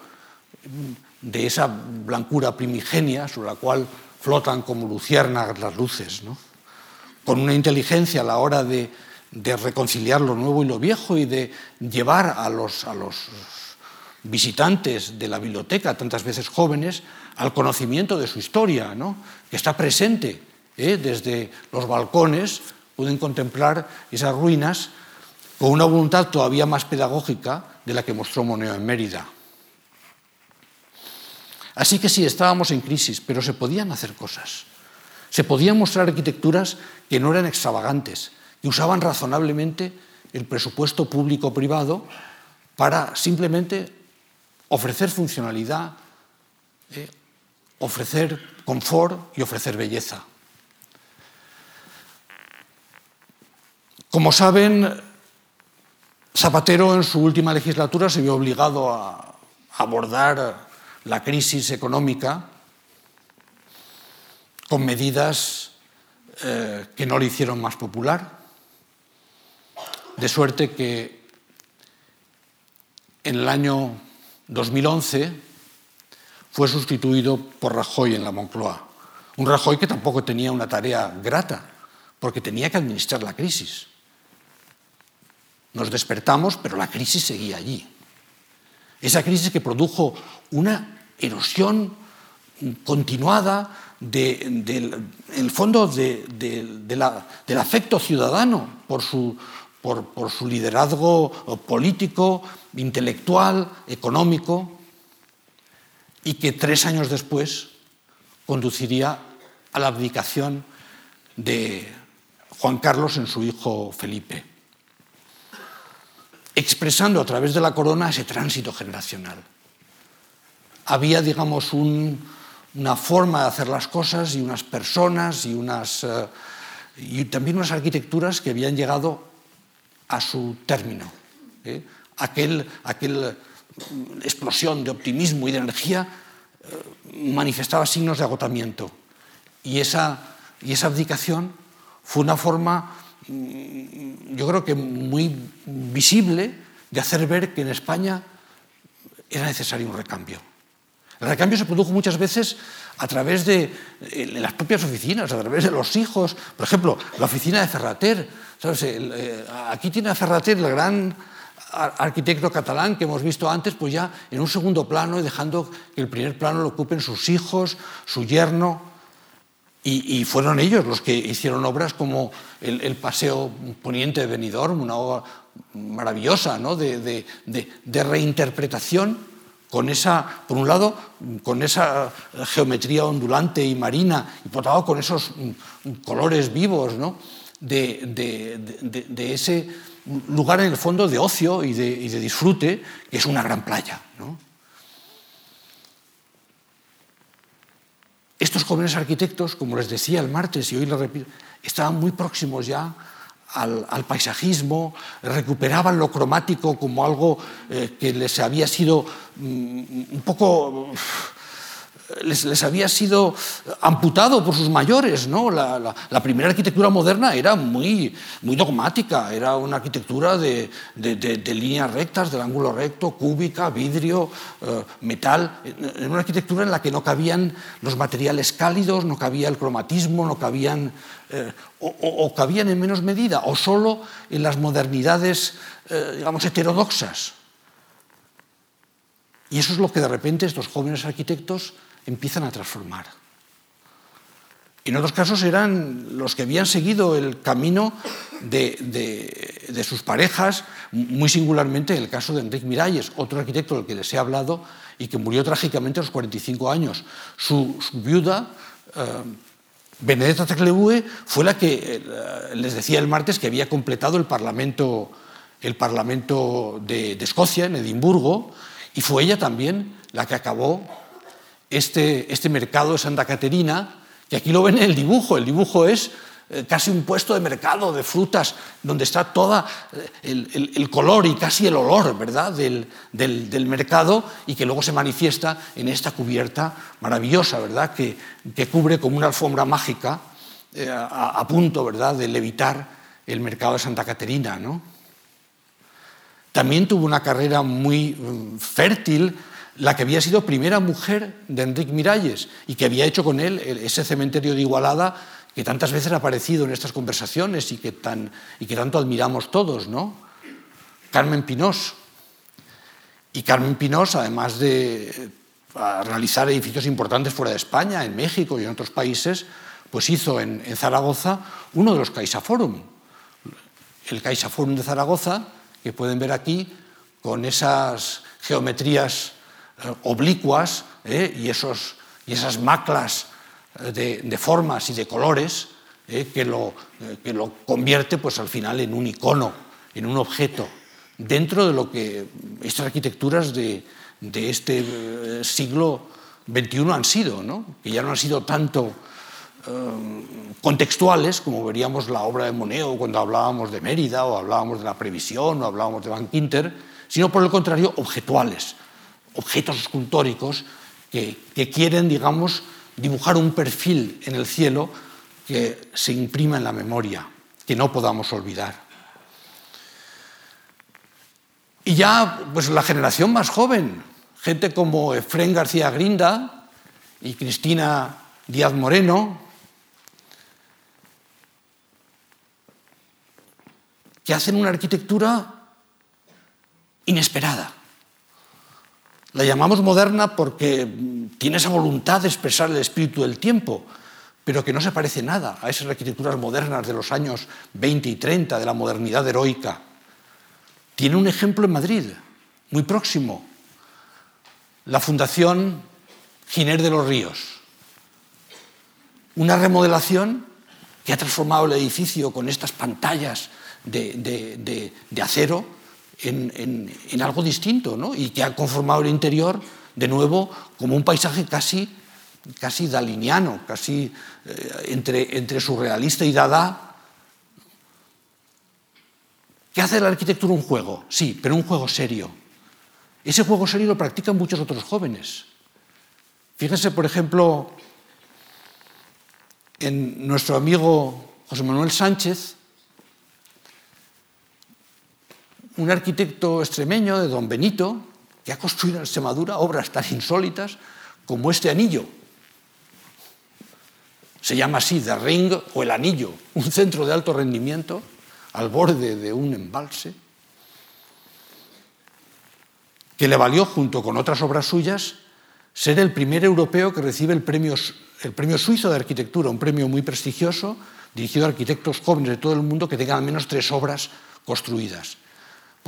de esa blancura primigenia sobre la cual flotan como luciérnagas las luces. ¿no? con una inteligencia a la hora de, reconciliar lo nuevo y lo viejo y de llevar a los, visitantes de la biblioteca, tantas veces jóvenes, al conocimiento de su historia, que está presente. ¿eh? Desde los balcones pueden contemplar esas ruinas con una voluntad todavía más pedagógica de la que mostró Moneo en Mérida. Así que sí, estábamos en crisis, pero se podían hacer cosas. Se podían mostrar arquitecturas que no eran extravagantes, que usaban razonablemente el presupuesto público-privado para simplemente ofrecer funcionalidad, eh, ofrecer confort y ofrecer belleza. Como saben, Zapatero en su última legislatura se vio obligado a abordar la crisis económica con medidas eh, que no le hicieron más popular, de suerte que en el año 2011 fue sustituido por Rajoy en la Moncloa. Un Rajoy que tampoco tenía una tarea grata, porque tenía que administrar la crisis. Nos despertamos, pero la crisis seguía allí. Esa crisis que produjo una erosión continuada de, fondo del afecto ciudadano por su, por, su liderazgo político, intelectual, económico, y que tres años después conduciría a la abdicación de Juan Carlos en su hijo Felipe. expresando a través de la corona ese tránsito generacional. Había, digamos, una forma de hacer las cosas y unas personas y, unas, eh, y también unas arquitecturas que habían llegado a su término. ¿eh? Aquel, aquel mm, explosión de optimismo y de energía eh, manifestaba signos de agotamiento. Y esa, y esa abdicación fue una forma Mm, yo creo que muy visible de hacer ver que en España era necesario un recambio. El recambio se produjo muchas veces a través de las propias oficinas, a través de los hijos. Por ejemplo, la oficina de Ferrater. Eh, aquí tiene a Ferrater, el gran arquitecto catalán que hemos visto antes, pues ya en un segundo plano y dejando que el primer plano lo ocupen sus hijos, su yerno. Y, fueron ellos los que hicieron obras como el, Paseo Poniente de Benidorm, una obra maravillosa ¿no? de, reinterpretación con esa, por un lado, con esa geometría ondulante y marina, y por otro lado con esos colores vivos ¿no? de, ese lugar en el fondo de ocio y de, disfrute, que es una gran playa. ¿no? Estos jóvenes arquitectos, como les decía el martes y hoy lo repito, estaban muy próximos ya al, paisajismo, recuperaban lo cromático como algo eh, que les había sido mm, un poco les, había sido amputado por sus mayores. ¿no? La, primera arquitectura moderna era muy, muy dogmática, era una arquitectura de, líneas rectas, del ángulo recto, cúbica, vidrio, eh, metal. Era una arquitectura en la que no cabían los materiales cálidos, no cabía el cromatismo, no cabían, eh, o, cabían en menos medida, o solo en las modernidades, eh, digamos, heterodoxas. Y eso es lo que de repente estos jóvenes arquitectos empiezan a transformar. En otros casos eran los que habían seguido el camino de, sus parejas, muy singularmente en el caso de Enrique Miralles, otro arquitecto del que les he hablado y que murió trágicamente a los 45 años. Su, viuda, eh, Benedetta Tecleue, fue la que eh, les decía el martes que había completado el Parlamento, el parlamento de, de Escocia, en Edimburgo, y fue ella también la que acabó este, este, mercado de Santa Caterina, que aquí lo ven en el dibujo. El dibujo es eh, casi un puesto de mercado de frutas donde está todo eh, el, color y casi el olor ¿verdad? Del, mercado y que luego se manifiesta en esta cubierta maravillosa ¿verdad? Que, cubre como una alfombra mágica eh, a, punto ¿verdad? de levitar el mercado de Santa Caterina. ¿no? También tuvo una carrera muy mm, fértil la que había sido primera mujer de Enrique Miralles y que había hecho con él ese cementerio de Igualada que tantas veces ha aparecido en estas conversaciones y que, tan, y que tanto admiramos todos, ¿no? Carmen Pinós. Y Carmen Pinós, además de realizar edificios importantes fuera de España, en México y en otros países, pues hizo en, Zaragoza uno de los CaixaForum. El CaixaForum de Zaragoza, que pueden ver aquí, con esas geometrías eh, oblicuas eh, y, esos, y, esas maclas eh, de, formas y de colores que, lo, que, lo, convierte pues, al final en un icono, en un objeto, dentro de lo que estas arquitecturas de, de este siglo XXI han sido, ¿no? que ya no han sido tanto contextuales, como veríamos la obra de Moneo cuando hablábamos de Mérida, o hablábamos de la previsión, o hablábamos de Van Quinter, sino por el contrario, objetuales, objetos escultóricos que, quieren, digamos, dibujar un perfil en el cielo que se imprima en la memoria, que no podamos olvidar. Y ya, pues la generación más joven, gente como Efrén García Grinda y Cristina Díaz Moreno, que hacen una arquitectura inesperada. La llamamos moderna porque tiene esa voluntad de expresar el espíritu del tiempo, pero que no se parece nada a esas arquitecturas modernas de los años 20 y 30, de la modernidad heroica. Tiene un ejemplo en Madrid, muy próximo, la Fundación Giner de los Ríos. Una remodelación que ha transformado el edificio con estas pantallas de, acero en, algo distinto, ¿no? y que ha conformado el interior, de nuevo, como un paisaje casi, casi daliniano, casi eh, entre, entre surrealista y dada. ¿Qué hace la arquitectura un juego? Sí, pero un juego serio. Ese juego serio lo practican muchos otros jóvenes. Fíjense, por ejemplo, en nuestro amigo José Manuel Sánchez, un arquitecto extremeño de Don Benito, que ha construido en Extremadura obras tan insólitas como este anillo. Se llama así The Ring o el Anillo, un centro de alto rendimiento al borde de un embalse, que le valió, junto con otras obras suyas, ser el primer europeo que recibe el premio, el premio suizo de arquitectura, un premio muy prestigioso, dirigido a arquitectos jóvenes de todo el mundo que tengan al menos tres obras construidas.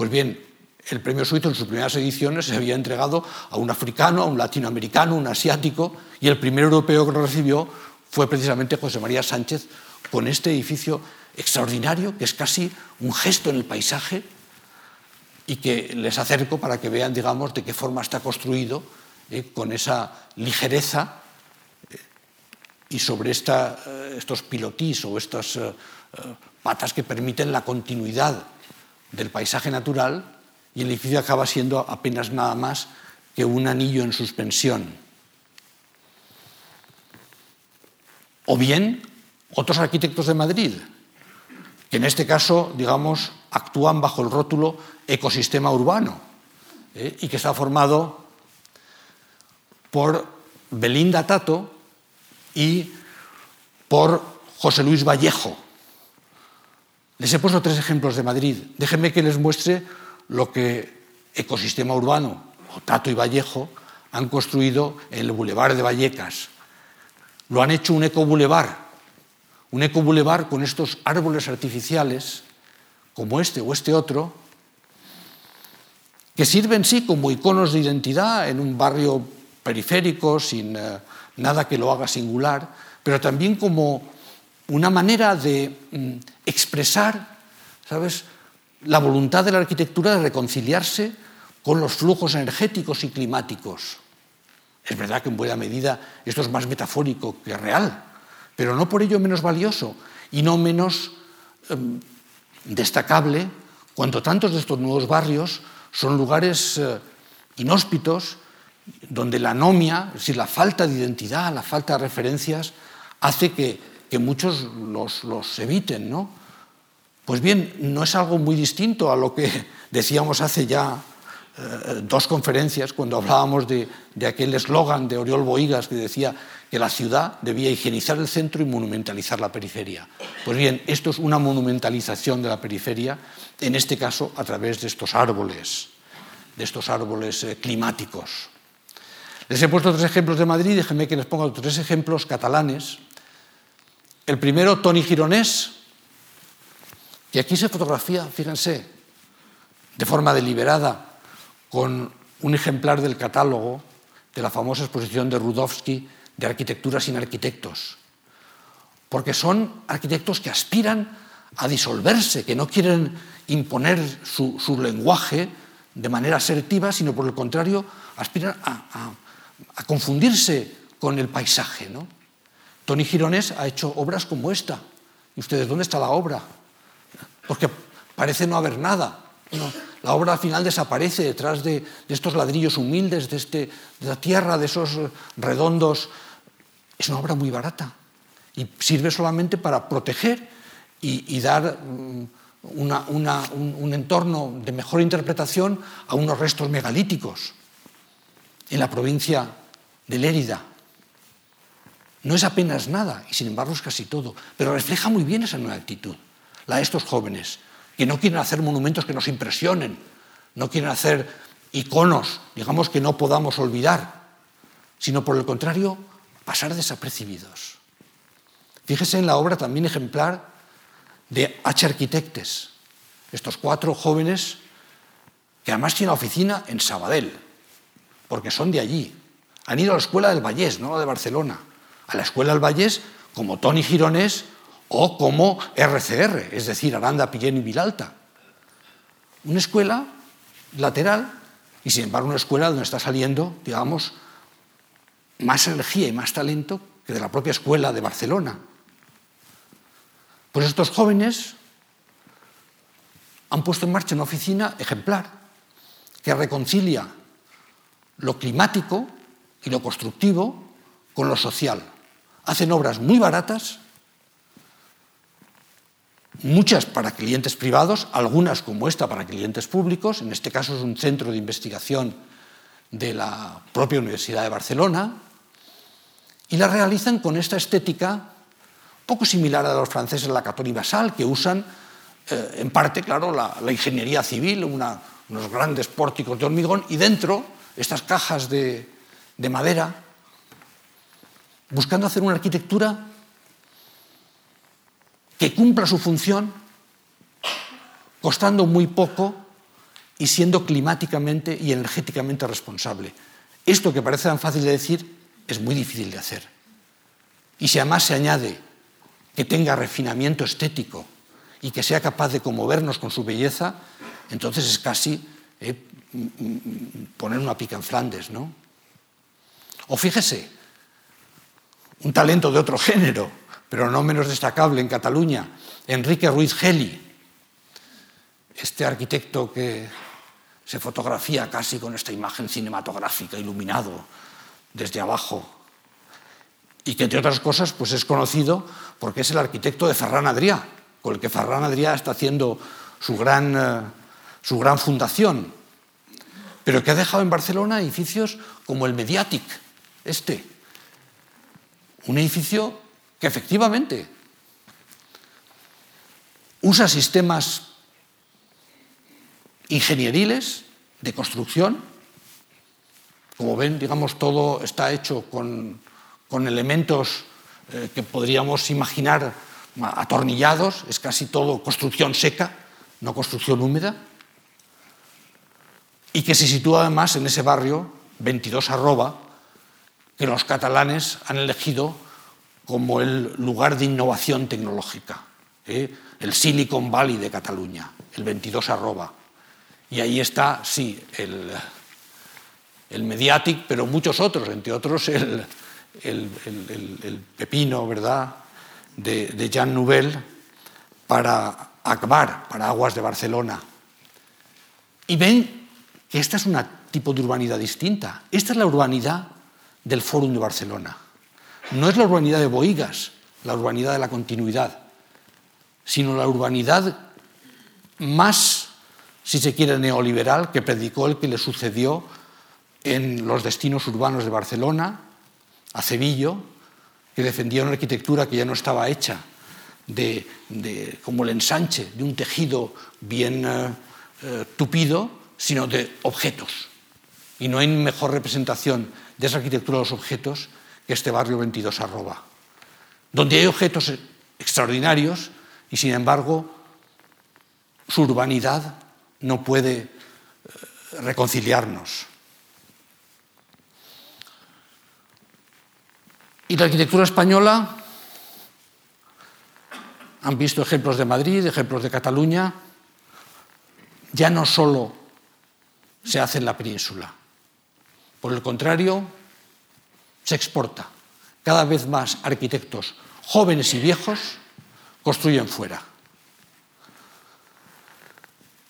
Pues bien, el premio suizo en sus primeras ediciones se había entregado a un africano, a un latinoamericano, un asiático, y el primer europeo que lo recibió fue precisamente José María Sánchez con este edificio extraordinario, que es casi un gesto en el paisaje y que les acerco para que vean, digamos, de qué forma está construido, eh, con esa ligereza eh, y sobre esta, eh, estos pilotís o estas patas que permiten la continuidad del paisaje natural y el edificio acaba siendo apenas nada más que un anillo en suspensión. O bien otros arquitectos de Madrid, que en este caso, digamos, actúan bajo el rótulo ecosistema urbano ¿eh? y que está formado por Belinda Tato y por José Luis Vallejo. Les he puesto tres ejemplos de Madrid. Déjenme que les muestre lo que Ecosistema Urbano, Tato y Vallejo, han construido en el Boulevard de Vallecas. Lo han hecho un eco-boulevard, un eco-boulevard con estos árboles artificiales, como este o este otro, que sirven sí como iconos de identidad en un barrio periférico, sin eh, nada que lo haga singular, pero también como una manera de mm, expresar, ¿sabes?, la voluntad de la arquitectura de reconciliarse con los flujos energéticos y climáticos. Es verdad que en buena medida esto es más metafórico que real, pero no por ello menos valioso y no menos em, destacable cuando tantos de estos nuevos barrios son lugares eh, inhóspitos donde la anomia, es decir, la falta de identidad, la falta de referencias, hace que, muchos los, los eviten, ¿no? Pues bien, no es algo muy distinto a lo que [laughs] decíamos hace ya eh, dos conferencias cuando hablábamos de, aquel eslogan de Oriol Boigas que decía que la ciudad debía higienizar el centro y monumentalizar la periferia. Pues bien, esto es una monumentalización de la periferia, en este caso a través de estos árboles, de estos árboles eh, climáticos. Les he puesto tres ejemplos de Madrid, déjenme que les ponga tres ejemplos catalanes. El primero, Tony Gironés, y aquí se fotografía, fíjense, de forma deliberada, con un ejemplar del catálogo de la famosa exposición de Rudowski de Arquitectura sin arquitectos. Porque son arquitectos que aspiran a disolverse, que no quieren imponer su, lenguaje de manera asertiva, sino por el contrario, aspiran a, confundirse con el paisaje. ¿no? Tony Girones ha hecho obras como esta. ¿Y ustedes dónde está la obra? porque parece no haber nada. la obra al final desaparece detrás de, estos ladrillos humildes, de, este, de la tierra, de esos redondos. Es una obra muy barata y sirve solamente para proteger y, dar mm, un, entorno de mejor interpretación a unos restos megalíticos en la provincia de Lérida. No es apenas nada, y sin embargo es casi todo, pero refleja muy bien esa nueva actitud la de estos jóvenes, que no quieren hacer monumentos que nos impresionen, no quieren hacer iconos, digamos, que no podamos olvidar, sino por el contrario, pasar desapercibidos. Fíjese en la obra también ejemplar de H. Arquitectes, estos cuatro jóvenes que además tienen oficina en Sabadell, porque son de allí. Han ido a la escuela del Vallés, no la de Barcelona. A la escuela Vallés, como Tony Gironés, o como RCR, es decir, Aranda, Pillén y Vilalta. Una escuela lateral y sin embargo una escuela donde está saliendo, digamos, más energía y más talento que de la propia escuela de Barcelona. Pues estos jóvenes han puesto en marcha una oficina ejemplar que reconcilia lo climático y lo constructivo con lo social. Hacen obras muy baratas, muchas para clientes privados, algunas como esta para clientes públicos, en este caso es un centro de investigación de la propia Universidad de Barcelona, y la realizan con esta estética poco similar a los franceses la Caton Basal, que usan eh, en parte, claro, la, ingeniería civil, unos grandes pórticos de hormigón, y dentro estas cajas de madera, buscando hacer una arquitectura que cumpla su función, costando muy poco y siendo climáticamente y energéticamente responsable. Esto que parece tan fácil de decir es muy difícil de hacer. Y si además se añade que tenga refinamiento estético y que sea capaz de conmovernos con su belleza, entonces es casi eh, poner una pica en Flandes, ¿no? O fíjese, un talento de otro género, pero no menos destacable en Cataluña, Enrique Ruiz Geli, este arquitecto que se fotografía casi con esta imagen cinematográfica, iluminado desde abajo, y que entre otras cosas pues es conocido porque es el arquitecto de Ferran Adrià, con el que Ferran Adrià está haciendo su gran, eh, su gran fundación, pero que ha dejado en Barcelona edificios como el Mediatic, este, un edificio que efectivamente usa sistemas ingenieriles de construcción. Como ven, digamos, todo está hecho con, elementos eh, que podríamos imaginar atornillados, es casi todo construcción seca, no construcción húmeda, y que se sitúa además en ese barrio 22 arroba que los catalanes han elegido como el lugar de innovación tecnológica, ¿eh? el Silicon Valley de Cataluña, el 22 arroba. Y ahí está, sí, el, el Mediatic, pero muchos otros, entre otros el, el, pepino, ¿verdad?, de, de Jean Nouvel para Akbar, para Aguas de Barcelona. Y ven que esta es un tipo de urbanidad distinta. Esta es la urbanidad del Fórum de Barcelona. No es la urbanidad de Boigas, la urbanidad de la continuidad, sino la urbanidad más, si se quiere, neoliberal que predicó el que le sucedió en los destinos urbanos de Barcelona, a Cebillo, que defendía una arquitectura que ya no estaba hecha de, como el ensanche de un tejido bien eh, eh, tupido, sino de objetos. Y no hay mejor representación de esa arquitectura de los objetos que este barrio 22 arroba, donde hay objetos extraordinarios y sin embargo su urbanidad no puede eh, reconciliarnos. Y la arquitectura española, han visto ejemplos de Madrid, ejemplos de Cataluña, ya no solo se hace en la península. Por el contrario, se exporta. Cada vez más arquitectos jóvenes y viejos construyen fuera.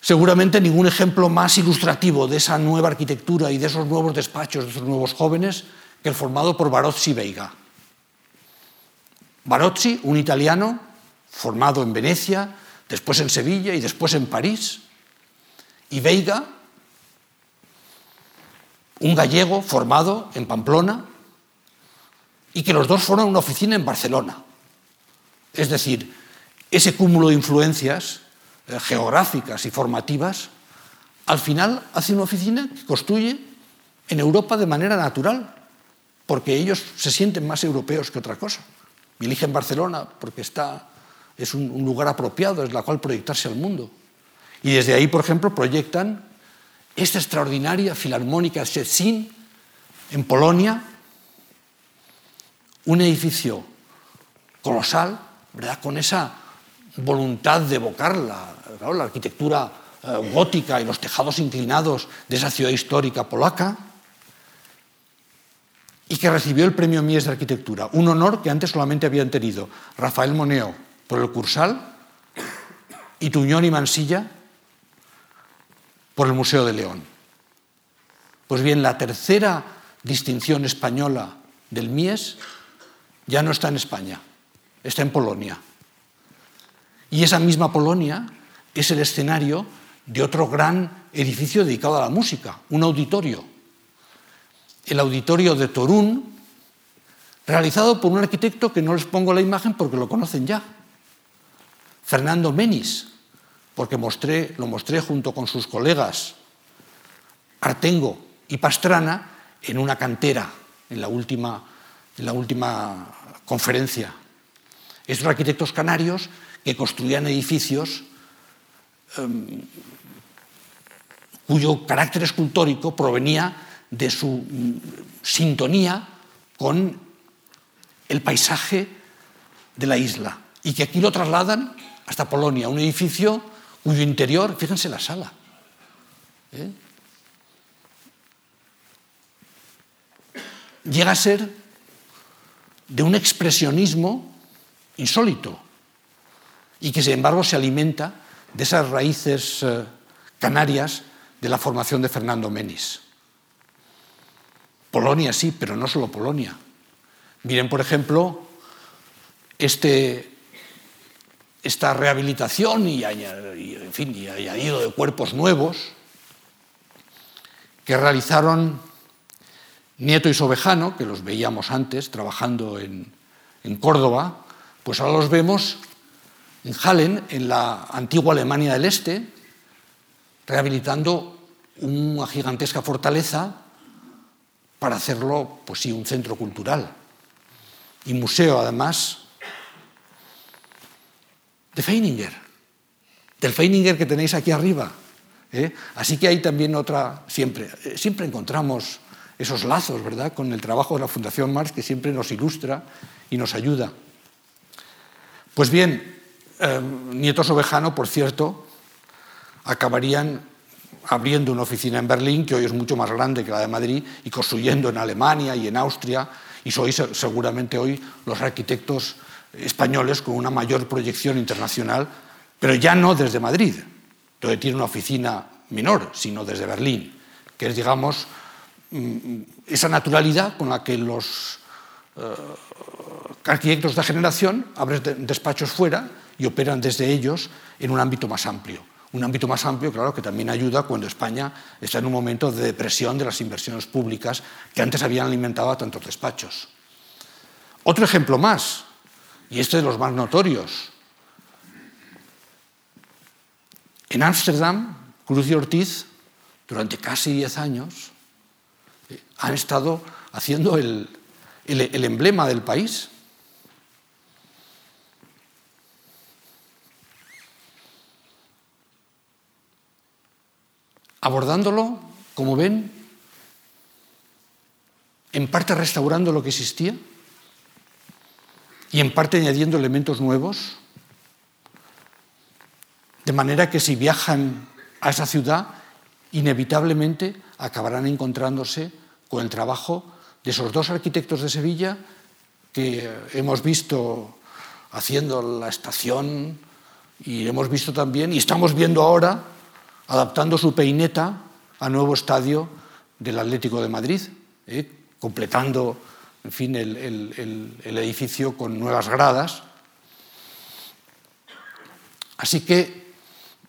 Seguramente ningún ejemplo más ilustrativo de esa nueva arquitectura y de esos nuevos despachos, de esos nuevos jóvenes, que el formado por Barozzi Veiga. Barozzi, un italiano formado en Venecia, después en Sevilla y después en París. Y Veiga, un gallego formado en Pamplona, y que los dos fueron una oficina en Barcelona. Es decir, ese cúmulo de influencias eh, geográficas y formativas, al final hace una oficina que construye en Europa de manera natural, porque ellos se sienten más europeos que otra cosa. Y eligen Barcelona porque está, es un, lugar apropiado desde el cual proyectarse al mundo. Y desde ahí, por ejemplo, proyectan esta extraordinaria filarmónica Szczecin en Polonia, un edificio colosal, ¿verdad? con esa voluntad de evocar la, arquitectura eh, gótica y los tejados inclinados de esa ciudad histórica polaca, y que recibió el premio Mies de Arquitectura, un honor que antes solamente habían tenido Rafael Moneo por el Cursal y Tuñón y Mansilla por el Museo de León. Pues bien, la tercera distinción española del Mies ya no está en España, está en Polonia. Y esa misma Polonia es el escenario de otro gran edificio dedicado a la música, un auditorio. El auditorio de Torún, realizado por un arquitecto que no les pongo la imagen porque lo conocen ya, Fernando Menis, porque mostré, lo mostré junto con sus colegas Artengo y Pastrana en una cantera, en la última, en la última conferencia. Estos arquitectos canarios que construían edificios um, cuyo carácter escultórico provenía de su mm, sintonía con el paisaje de la isla y que aquí lo trasladan hasta Polonia, un edificio cuyo interior, fíjense la sala, ¿eh? llega a ser de un expresionismo insólito y que sin embargo se alimenta de esas raíces eh, canarias de la formación de Fernando Menis. Polonia sí, pero no solo Polonia. Miren, por ejemplo, este, esta rehabilitación y, en añadido de cuerpos nuevos que realizaron Nieto y Sobejano, que los veíamos antes trabajando en, Córdoba, pues ahora los vemos en Hallen, en la antigua Alemania del Este, rehabilitando una gigantesca fortaleza para hacerlo, pues sí, un centro cultural y museo, además, de Feininger, del Feininger que tenéis aquí arriba. ¿eh? Así que hay también otra, siempre, eh, siempre encontramos esos lazos, ¿verdad?, con el trabajo de la Fundación Marx que siempre nos ilustra y nos ayuda. Pues bien, em, Nietos Ovejano, por cierto, acabarían abriendo una oficina en Berlín, que hoy es mucho más grande que la de Madrid, y construyendo en Alemania y en Austria, y sois seguramente hoy los arquitectos españoles con una mayor proyección internacional, pero ya no desde Madrid, donde tiene una oficina menor, sino desde Berlín, que es, digamos, Mm, esa naturalidad con la que los eh, arquitectos de generación abren despachos fuera y operan desde ellos en un ámbito más amplio. Un ámbito más amplio, claro, que también ayuda cuando España está en un momento de depresión de las inversiones públicas que antes habían alimentado a tantos despachos. Otro ejemplo más, y este de los más notorios. En Ámsterdam, Cruz y Ortiz, durante casi diez años, han estado haciendo el, emblema del país. abordándolo, como ven, en parte restaurando lo que existía y en parte añadiendo elementos nuevos, de manera que si viajan a esa ciudad, inevitablemente acabarán encontrándose con el trabajo de esos dos arquitectos de Sevilla que hemos visto haciendo la estación y hemos visto también, y estamos viendo ahora, adaptando su peineta al nuevo estadio del Atlético de Madrid, ¿eh? completando en fin, el, edificio con nuevas gradas. Así que,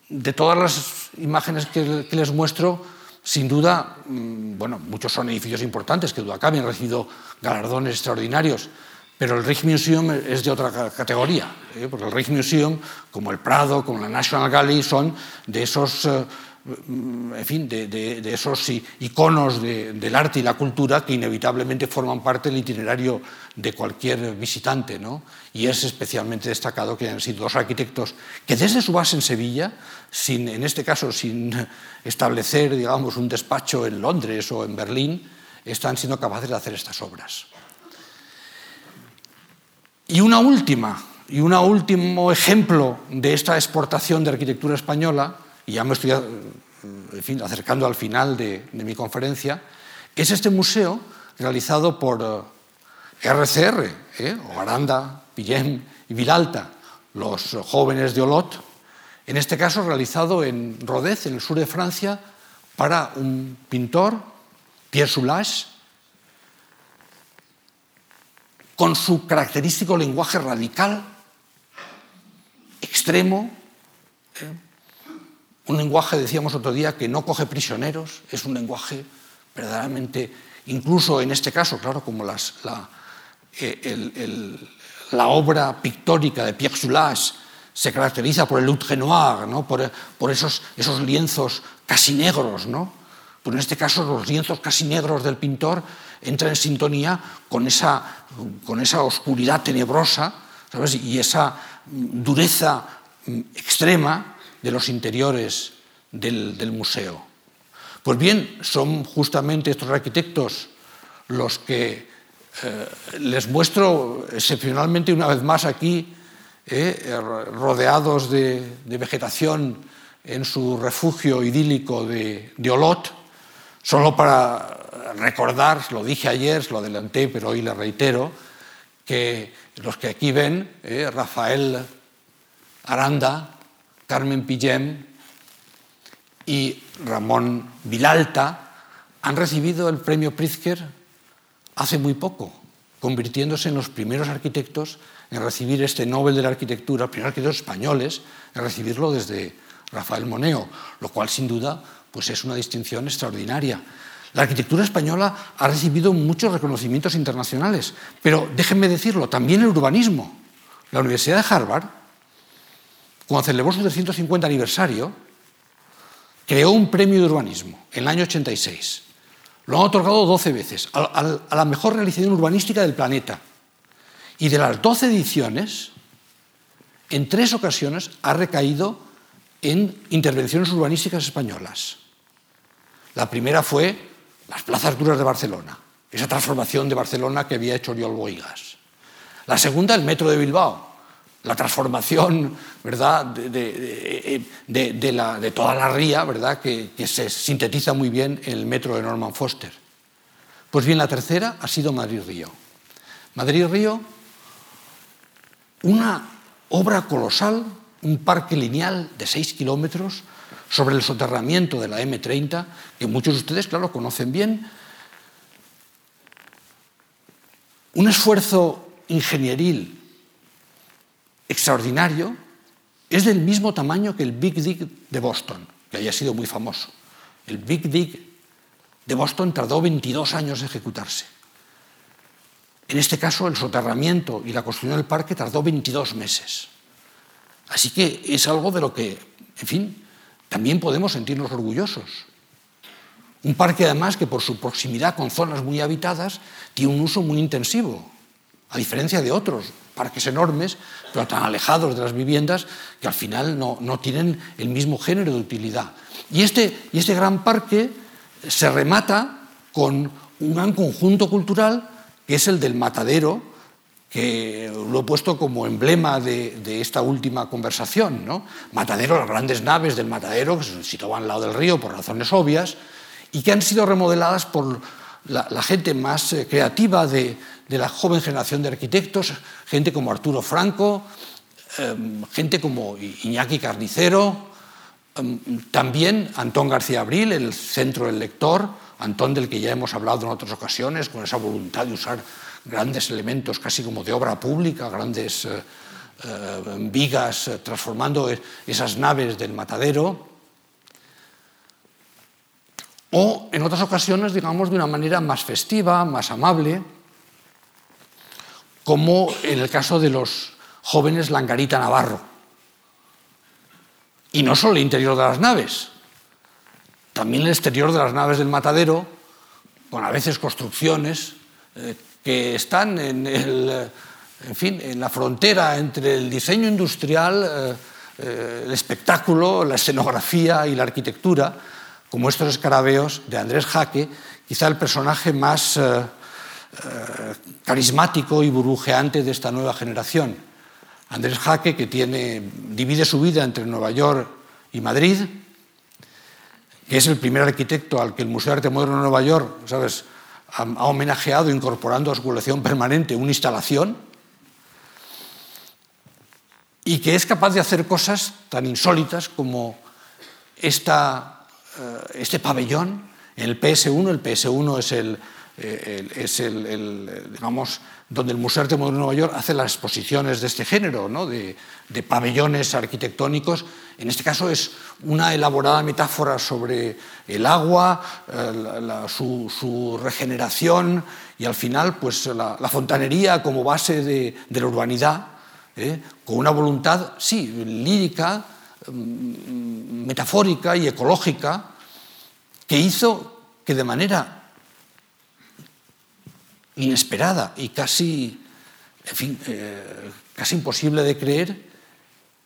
de todas las imágenes que les muestro, sin duda, mm, bueno, muchos son edificios importantes que duda cabe, han recibido galardones extraordinarios, pero el Rijksmuseum es de otra categoría, ¿eh? porque el Rijksmuseum, como el Prado, como la National Gallery, son de esos eh, en fin, de, esos iconos del arte y la cultura que inevitablemente forman parte del itinerario de cualquier visitante. ¿no? Y es especialmente destacado que hayan sido dos arquitectos que desde su base en Sevilla, sin, en este caso sin [laughs] establecer digamos, un despacho en Londres o en Berlín, están siendo capaces de hacer estas obras. Y una última, y un último ejemplo de esta exportación de arquitectura española, y ya me estoy fin, acercando al final de, mi conferencia, es este museo realizado por RCR, ¿eh? Aranda, Pillem y Vilalta, los jóvenes de Olot, en este caso realizado en Rodez, en el sur de Francia, para un pintor, Pierre Soulages, con su característico lenguaje radical, extremo, ¿eh? Un lenguaje, decíamos otro día, que no coge prisioneros, es un lenguaje verdaderamente, incluso en este caso, claro, como eh, la obra pictórica de Pierre Soulages se caracteriza por el outre noir, ¿no? por, esos, lienzos casi negros. ¿no? Pues en este caso los lienzos casi negros del pintor entran en sintonía con esa, oscuridad tenebrosa y esa dureza extrema de los interiores del, del museo. Pues bien, son justamente estos arquitectos los que eh, les muestro excepcionalmente una vez más aquí, eh, rodeados de, vegetación en su refugio idílico de, Olot, solo para recordar, lo dije ayer, lo adelanté, pero hoy le reitero, que los que aquí ven, eh, Rafael Aranda, Carmen Pillem y Ramón Vilalta, han recibido el premio Pritzker hace muy poco, convirtiéndose en los primeros arquitectos en recibir este Nobel de la Arquitectura, primeros arquitectos españoles en recibirlo desde Rafael Moneo, lo cual sin duda pues es una distinción extraordinaria. La arquitectura española ha recibido muchos reconocimientos internacionales, pero déjenme decirlo, también el urbanismo. La Universidad de Harvard, cuando celebró su 350 aniversario, creó un premio de urbanismo en el año 86 lo han otorgado 12 veces a, la mejor realización urbanística del planeta. Y de las 12 ediciones, en tres ocasiones ha recaído en intervenciones urbanísticas españolas. La primera fue las plazas duras de Barcelona, esa transformación de Barcelona que había hecho Oriol Boigas. La segunda, el metro de Bilbao, la transformación ¿verdad? De, toda la ría ¿verdad? Que, se sintetiza muy bien en el metro de Norman Foster. Pues bien, la tercera ha sido Madrid-Río. Madrid-Río, una obra colosal, un parque lineal de 6 kilómetros sobre el soterramiento de la M30, que muchos de ustedes, claro, conocen bien. Un esfuerzo ingenieril extraordinario, es del mismo tamaño que el Big Dig de Boston, que haya sido muy famoso. El Big Dig de Boston tardó 22 años en ejecutarse. En este caso, el soterramiento y la construcción del parque tardó 22 meses. Así que es algo de lo que, en fin, también podemos sentirnos orgullosos. Un parque, además, que por su proximidad con zonas muy habitadas, tiene un uso muy intensivo, a diferencia de otros parques enormes, pero tan alejados de las viviendas que al final no, tienen el mismo género de utilidad. Y este, y este gran parque se remata con un gran conjunto cultural que es el del matadero, que lo he puesto como emblema de, esta última conversación. ¿no? Matadero, las grandes naves del matadero, que se situaban al lado del río por razones obvias, y que han sido remodeladas por la gente más eh, creativa de, de la joven generación de arquitectos, gente como Arturo Franco, em, gente como Iñaki Carnicero, em, también Antón García Abril, el centro del lector, Antón del que ya hemos hablado en otras ocasiones, con esa voluntad de usar grandes elementos casi como de obra pública, grandes eh, eh, vigas, eh, transformando esas naves del matadero. O en otras ocasiones, digamos, de una manera más festiva, más amable, como en el caso de los jóvenes Langarita Navarro. Y no solo el interior de las naves, también el exterior de las naves del matadero, con a veces construcciones eh, que están en, el, en, fin, en la frontera entre el diseño industrial, eh, eh, el espectáculo, la escenografía y la arquitectura, como estos escarabeos de Andrés Jaque, quizá el personaje más eh, carismático y burbujeante de esta nueva generación. Andrés Jaque, que divide su vida entre Nueva York y Madrid, que es el primer arquitecto al que el Museo de Arte Moderno de Nueva York, ¿sabes?, ha, ha homenajeado incorporando a su colección permanente una instalación y que es capaz de hacer cosas tan insólitas como esta, eh, este pabellón el PS1. El PS1 es el, eh, es el, digamos, donde el Museo de Moderno de Nueva York hace las exposiciones de este género, ¿no? de, pabellones arquitectónicos. En este caso es una elaborada metáfora sobre el agua, eh, su, regeneración y al final pues, la, fontanería como base de, de la urbanidad ¿eh? con una voluntad, sí, lírica, mm, metafórica y ecológica, que hizo que de manera inesperada y casi, en fin, eh, casi imposible de creer,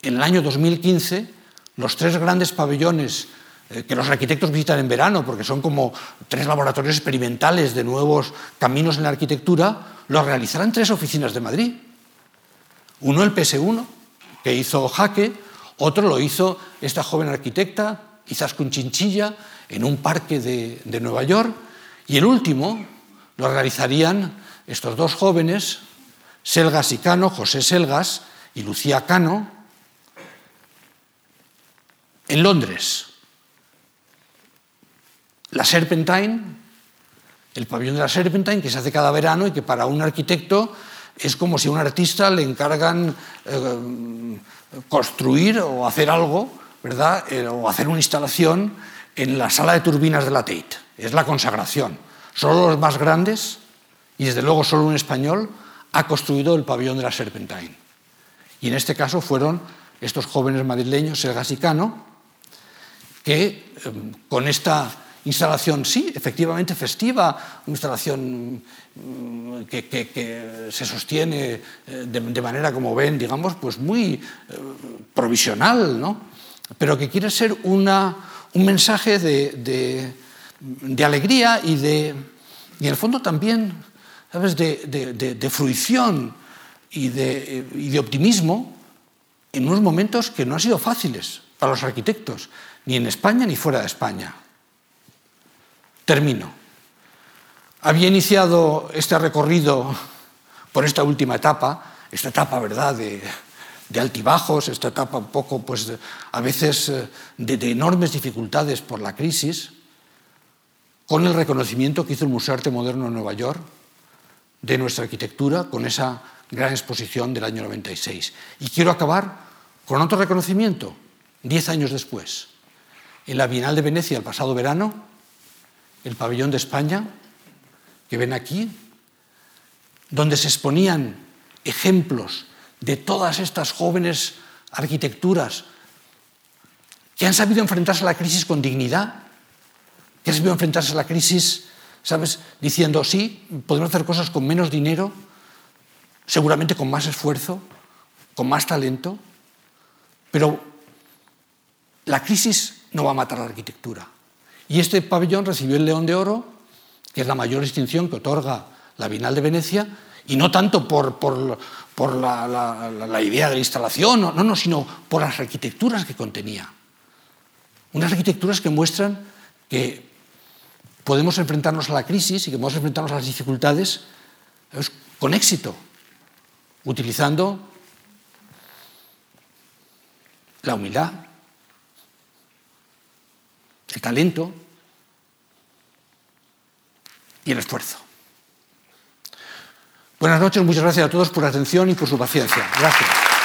en el año 2015 los tres grandes pabellones eh, que los arquitectos visitan en verano, porque son como tres laboratorios experimentales de nuevos caminos en la arquitectura, los realizarán tres oficinas de Madrid. Uno el PS1, que hizo Jaque, otro lo hizo esta joven arquitecta, Izaskun Chinchilla, en un parque de, de Nueva York, y el último lo realizarían estos dos jóvenes, Selgas y Cano, José Selgas y Lucía Cano, en Londres. La Serpentine, el pabellón de la Serpentine, que se hace cada verano y que para un arquitecto es como si a un artista le encargan eh, construir o hacer algo, ¿verdad? Eh, o hacer una instalación en la sala de turbinas de la Tate. Es la consagración. Solo los más grandes, y desde luego solo un español, ha construido el pabellón de la Serpentine. Y en este caso fueron estos jóvenes madrileños, Sergas y Cano, que eh, con esta instalación, sí, efectivamente festiva, una instalación mm, que, se sostiene eh, de, manera, como ven, digamos, pues muy eh, provisional, ¿no? pero que quiere ser una, un mensaje de, de alegría y, de, y, en el fondo, también, ¿sabes?, de, fruición y de, y de optimismo en unos momentos que no han sido fáciles para los arquitectos, ni en España ni fuera de España. Termino. Había iniciado este recorrido por esta última etapa, esta etapa, ¿verdad?, de, de altibajos, esta etapa un poco, pues, de, a veces eh, de, de, enormes dificultades por la crisis, con el reconocimiento que hizo el Museo de Arte Moderno de Nueva York de nuestra arquitectura, con esa gran exposición del año 96. Y quiero acabar con otro reconocimiento, diez años después. En la Bienal de Venecia, el pasado verano, el pabellón de España, que ven aquí, donde se exponían ejemplos de todas estas jóvenes arquitecturas que han sabido enfrentarse a la crisis con dignidad, que han sabido enfrentarse a la crisis, ¿sabes? Diciendo, sí, podemos hacer cosas con menos dinero, seguramente con más esfuerzo, con más talento, pero la crisis no va a matar la arquitectura. Y este pabellón recibió el León de Oro, que es la mayor distinción que otorga la Bienal de Venecia, y no tanto por, por, por la, idea de la instalación, no, no, sino por las arquitecturas que contenía. Unas arquitecturas que muestran que podemos enfrentarnos a la crisis y que podemos enfrentarnos a las dificultades con éxito, utilizando la humildad, el talento y el esfuerzo. Buenas noches, muchas gracias a todos por la atención y por su paciencia. Gracias.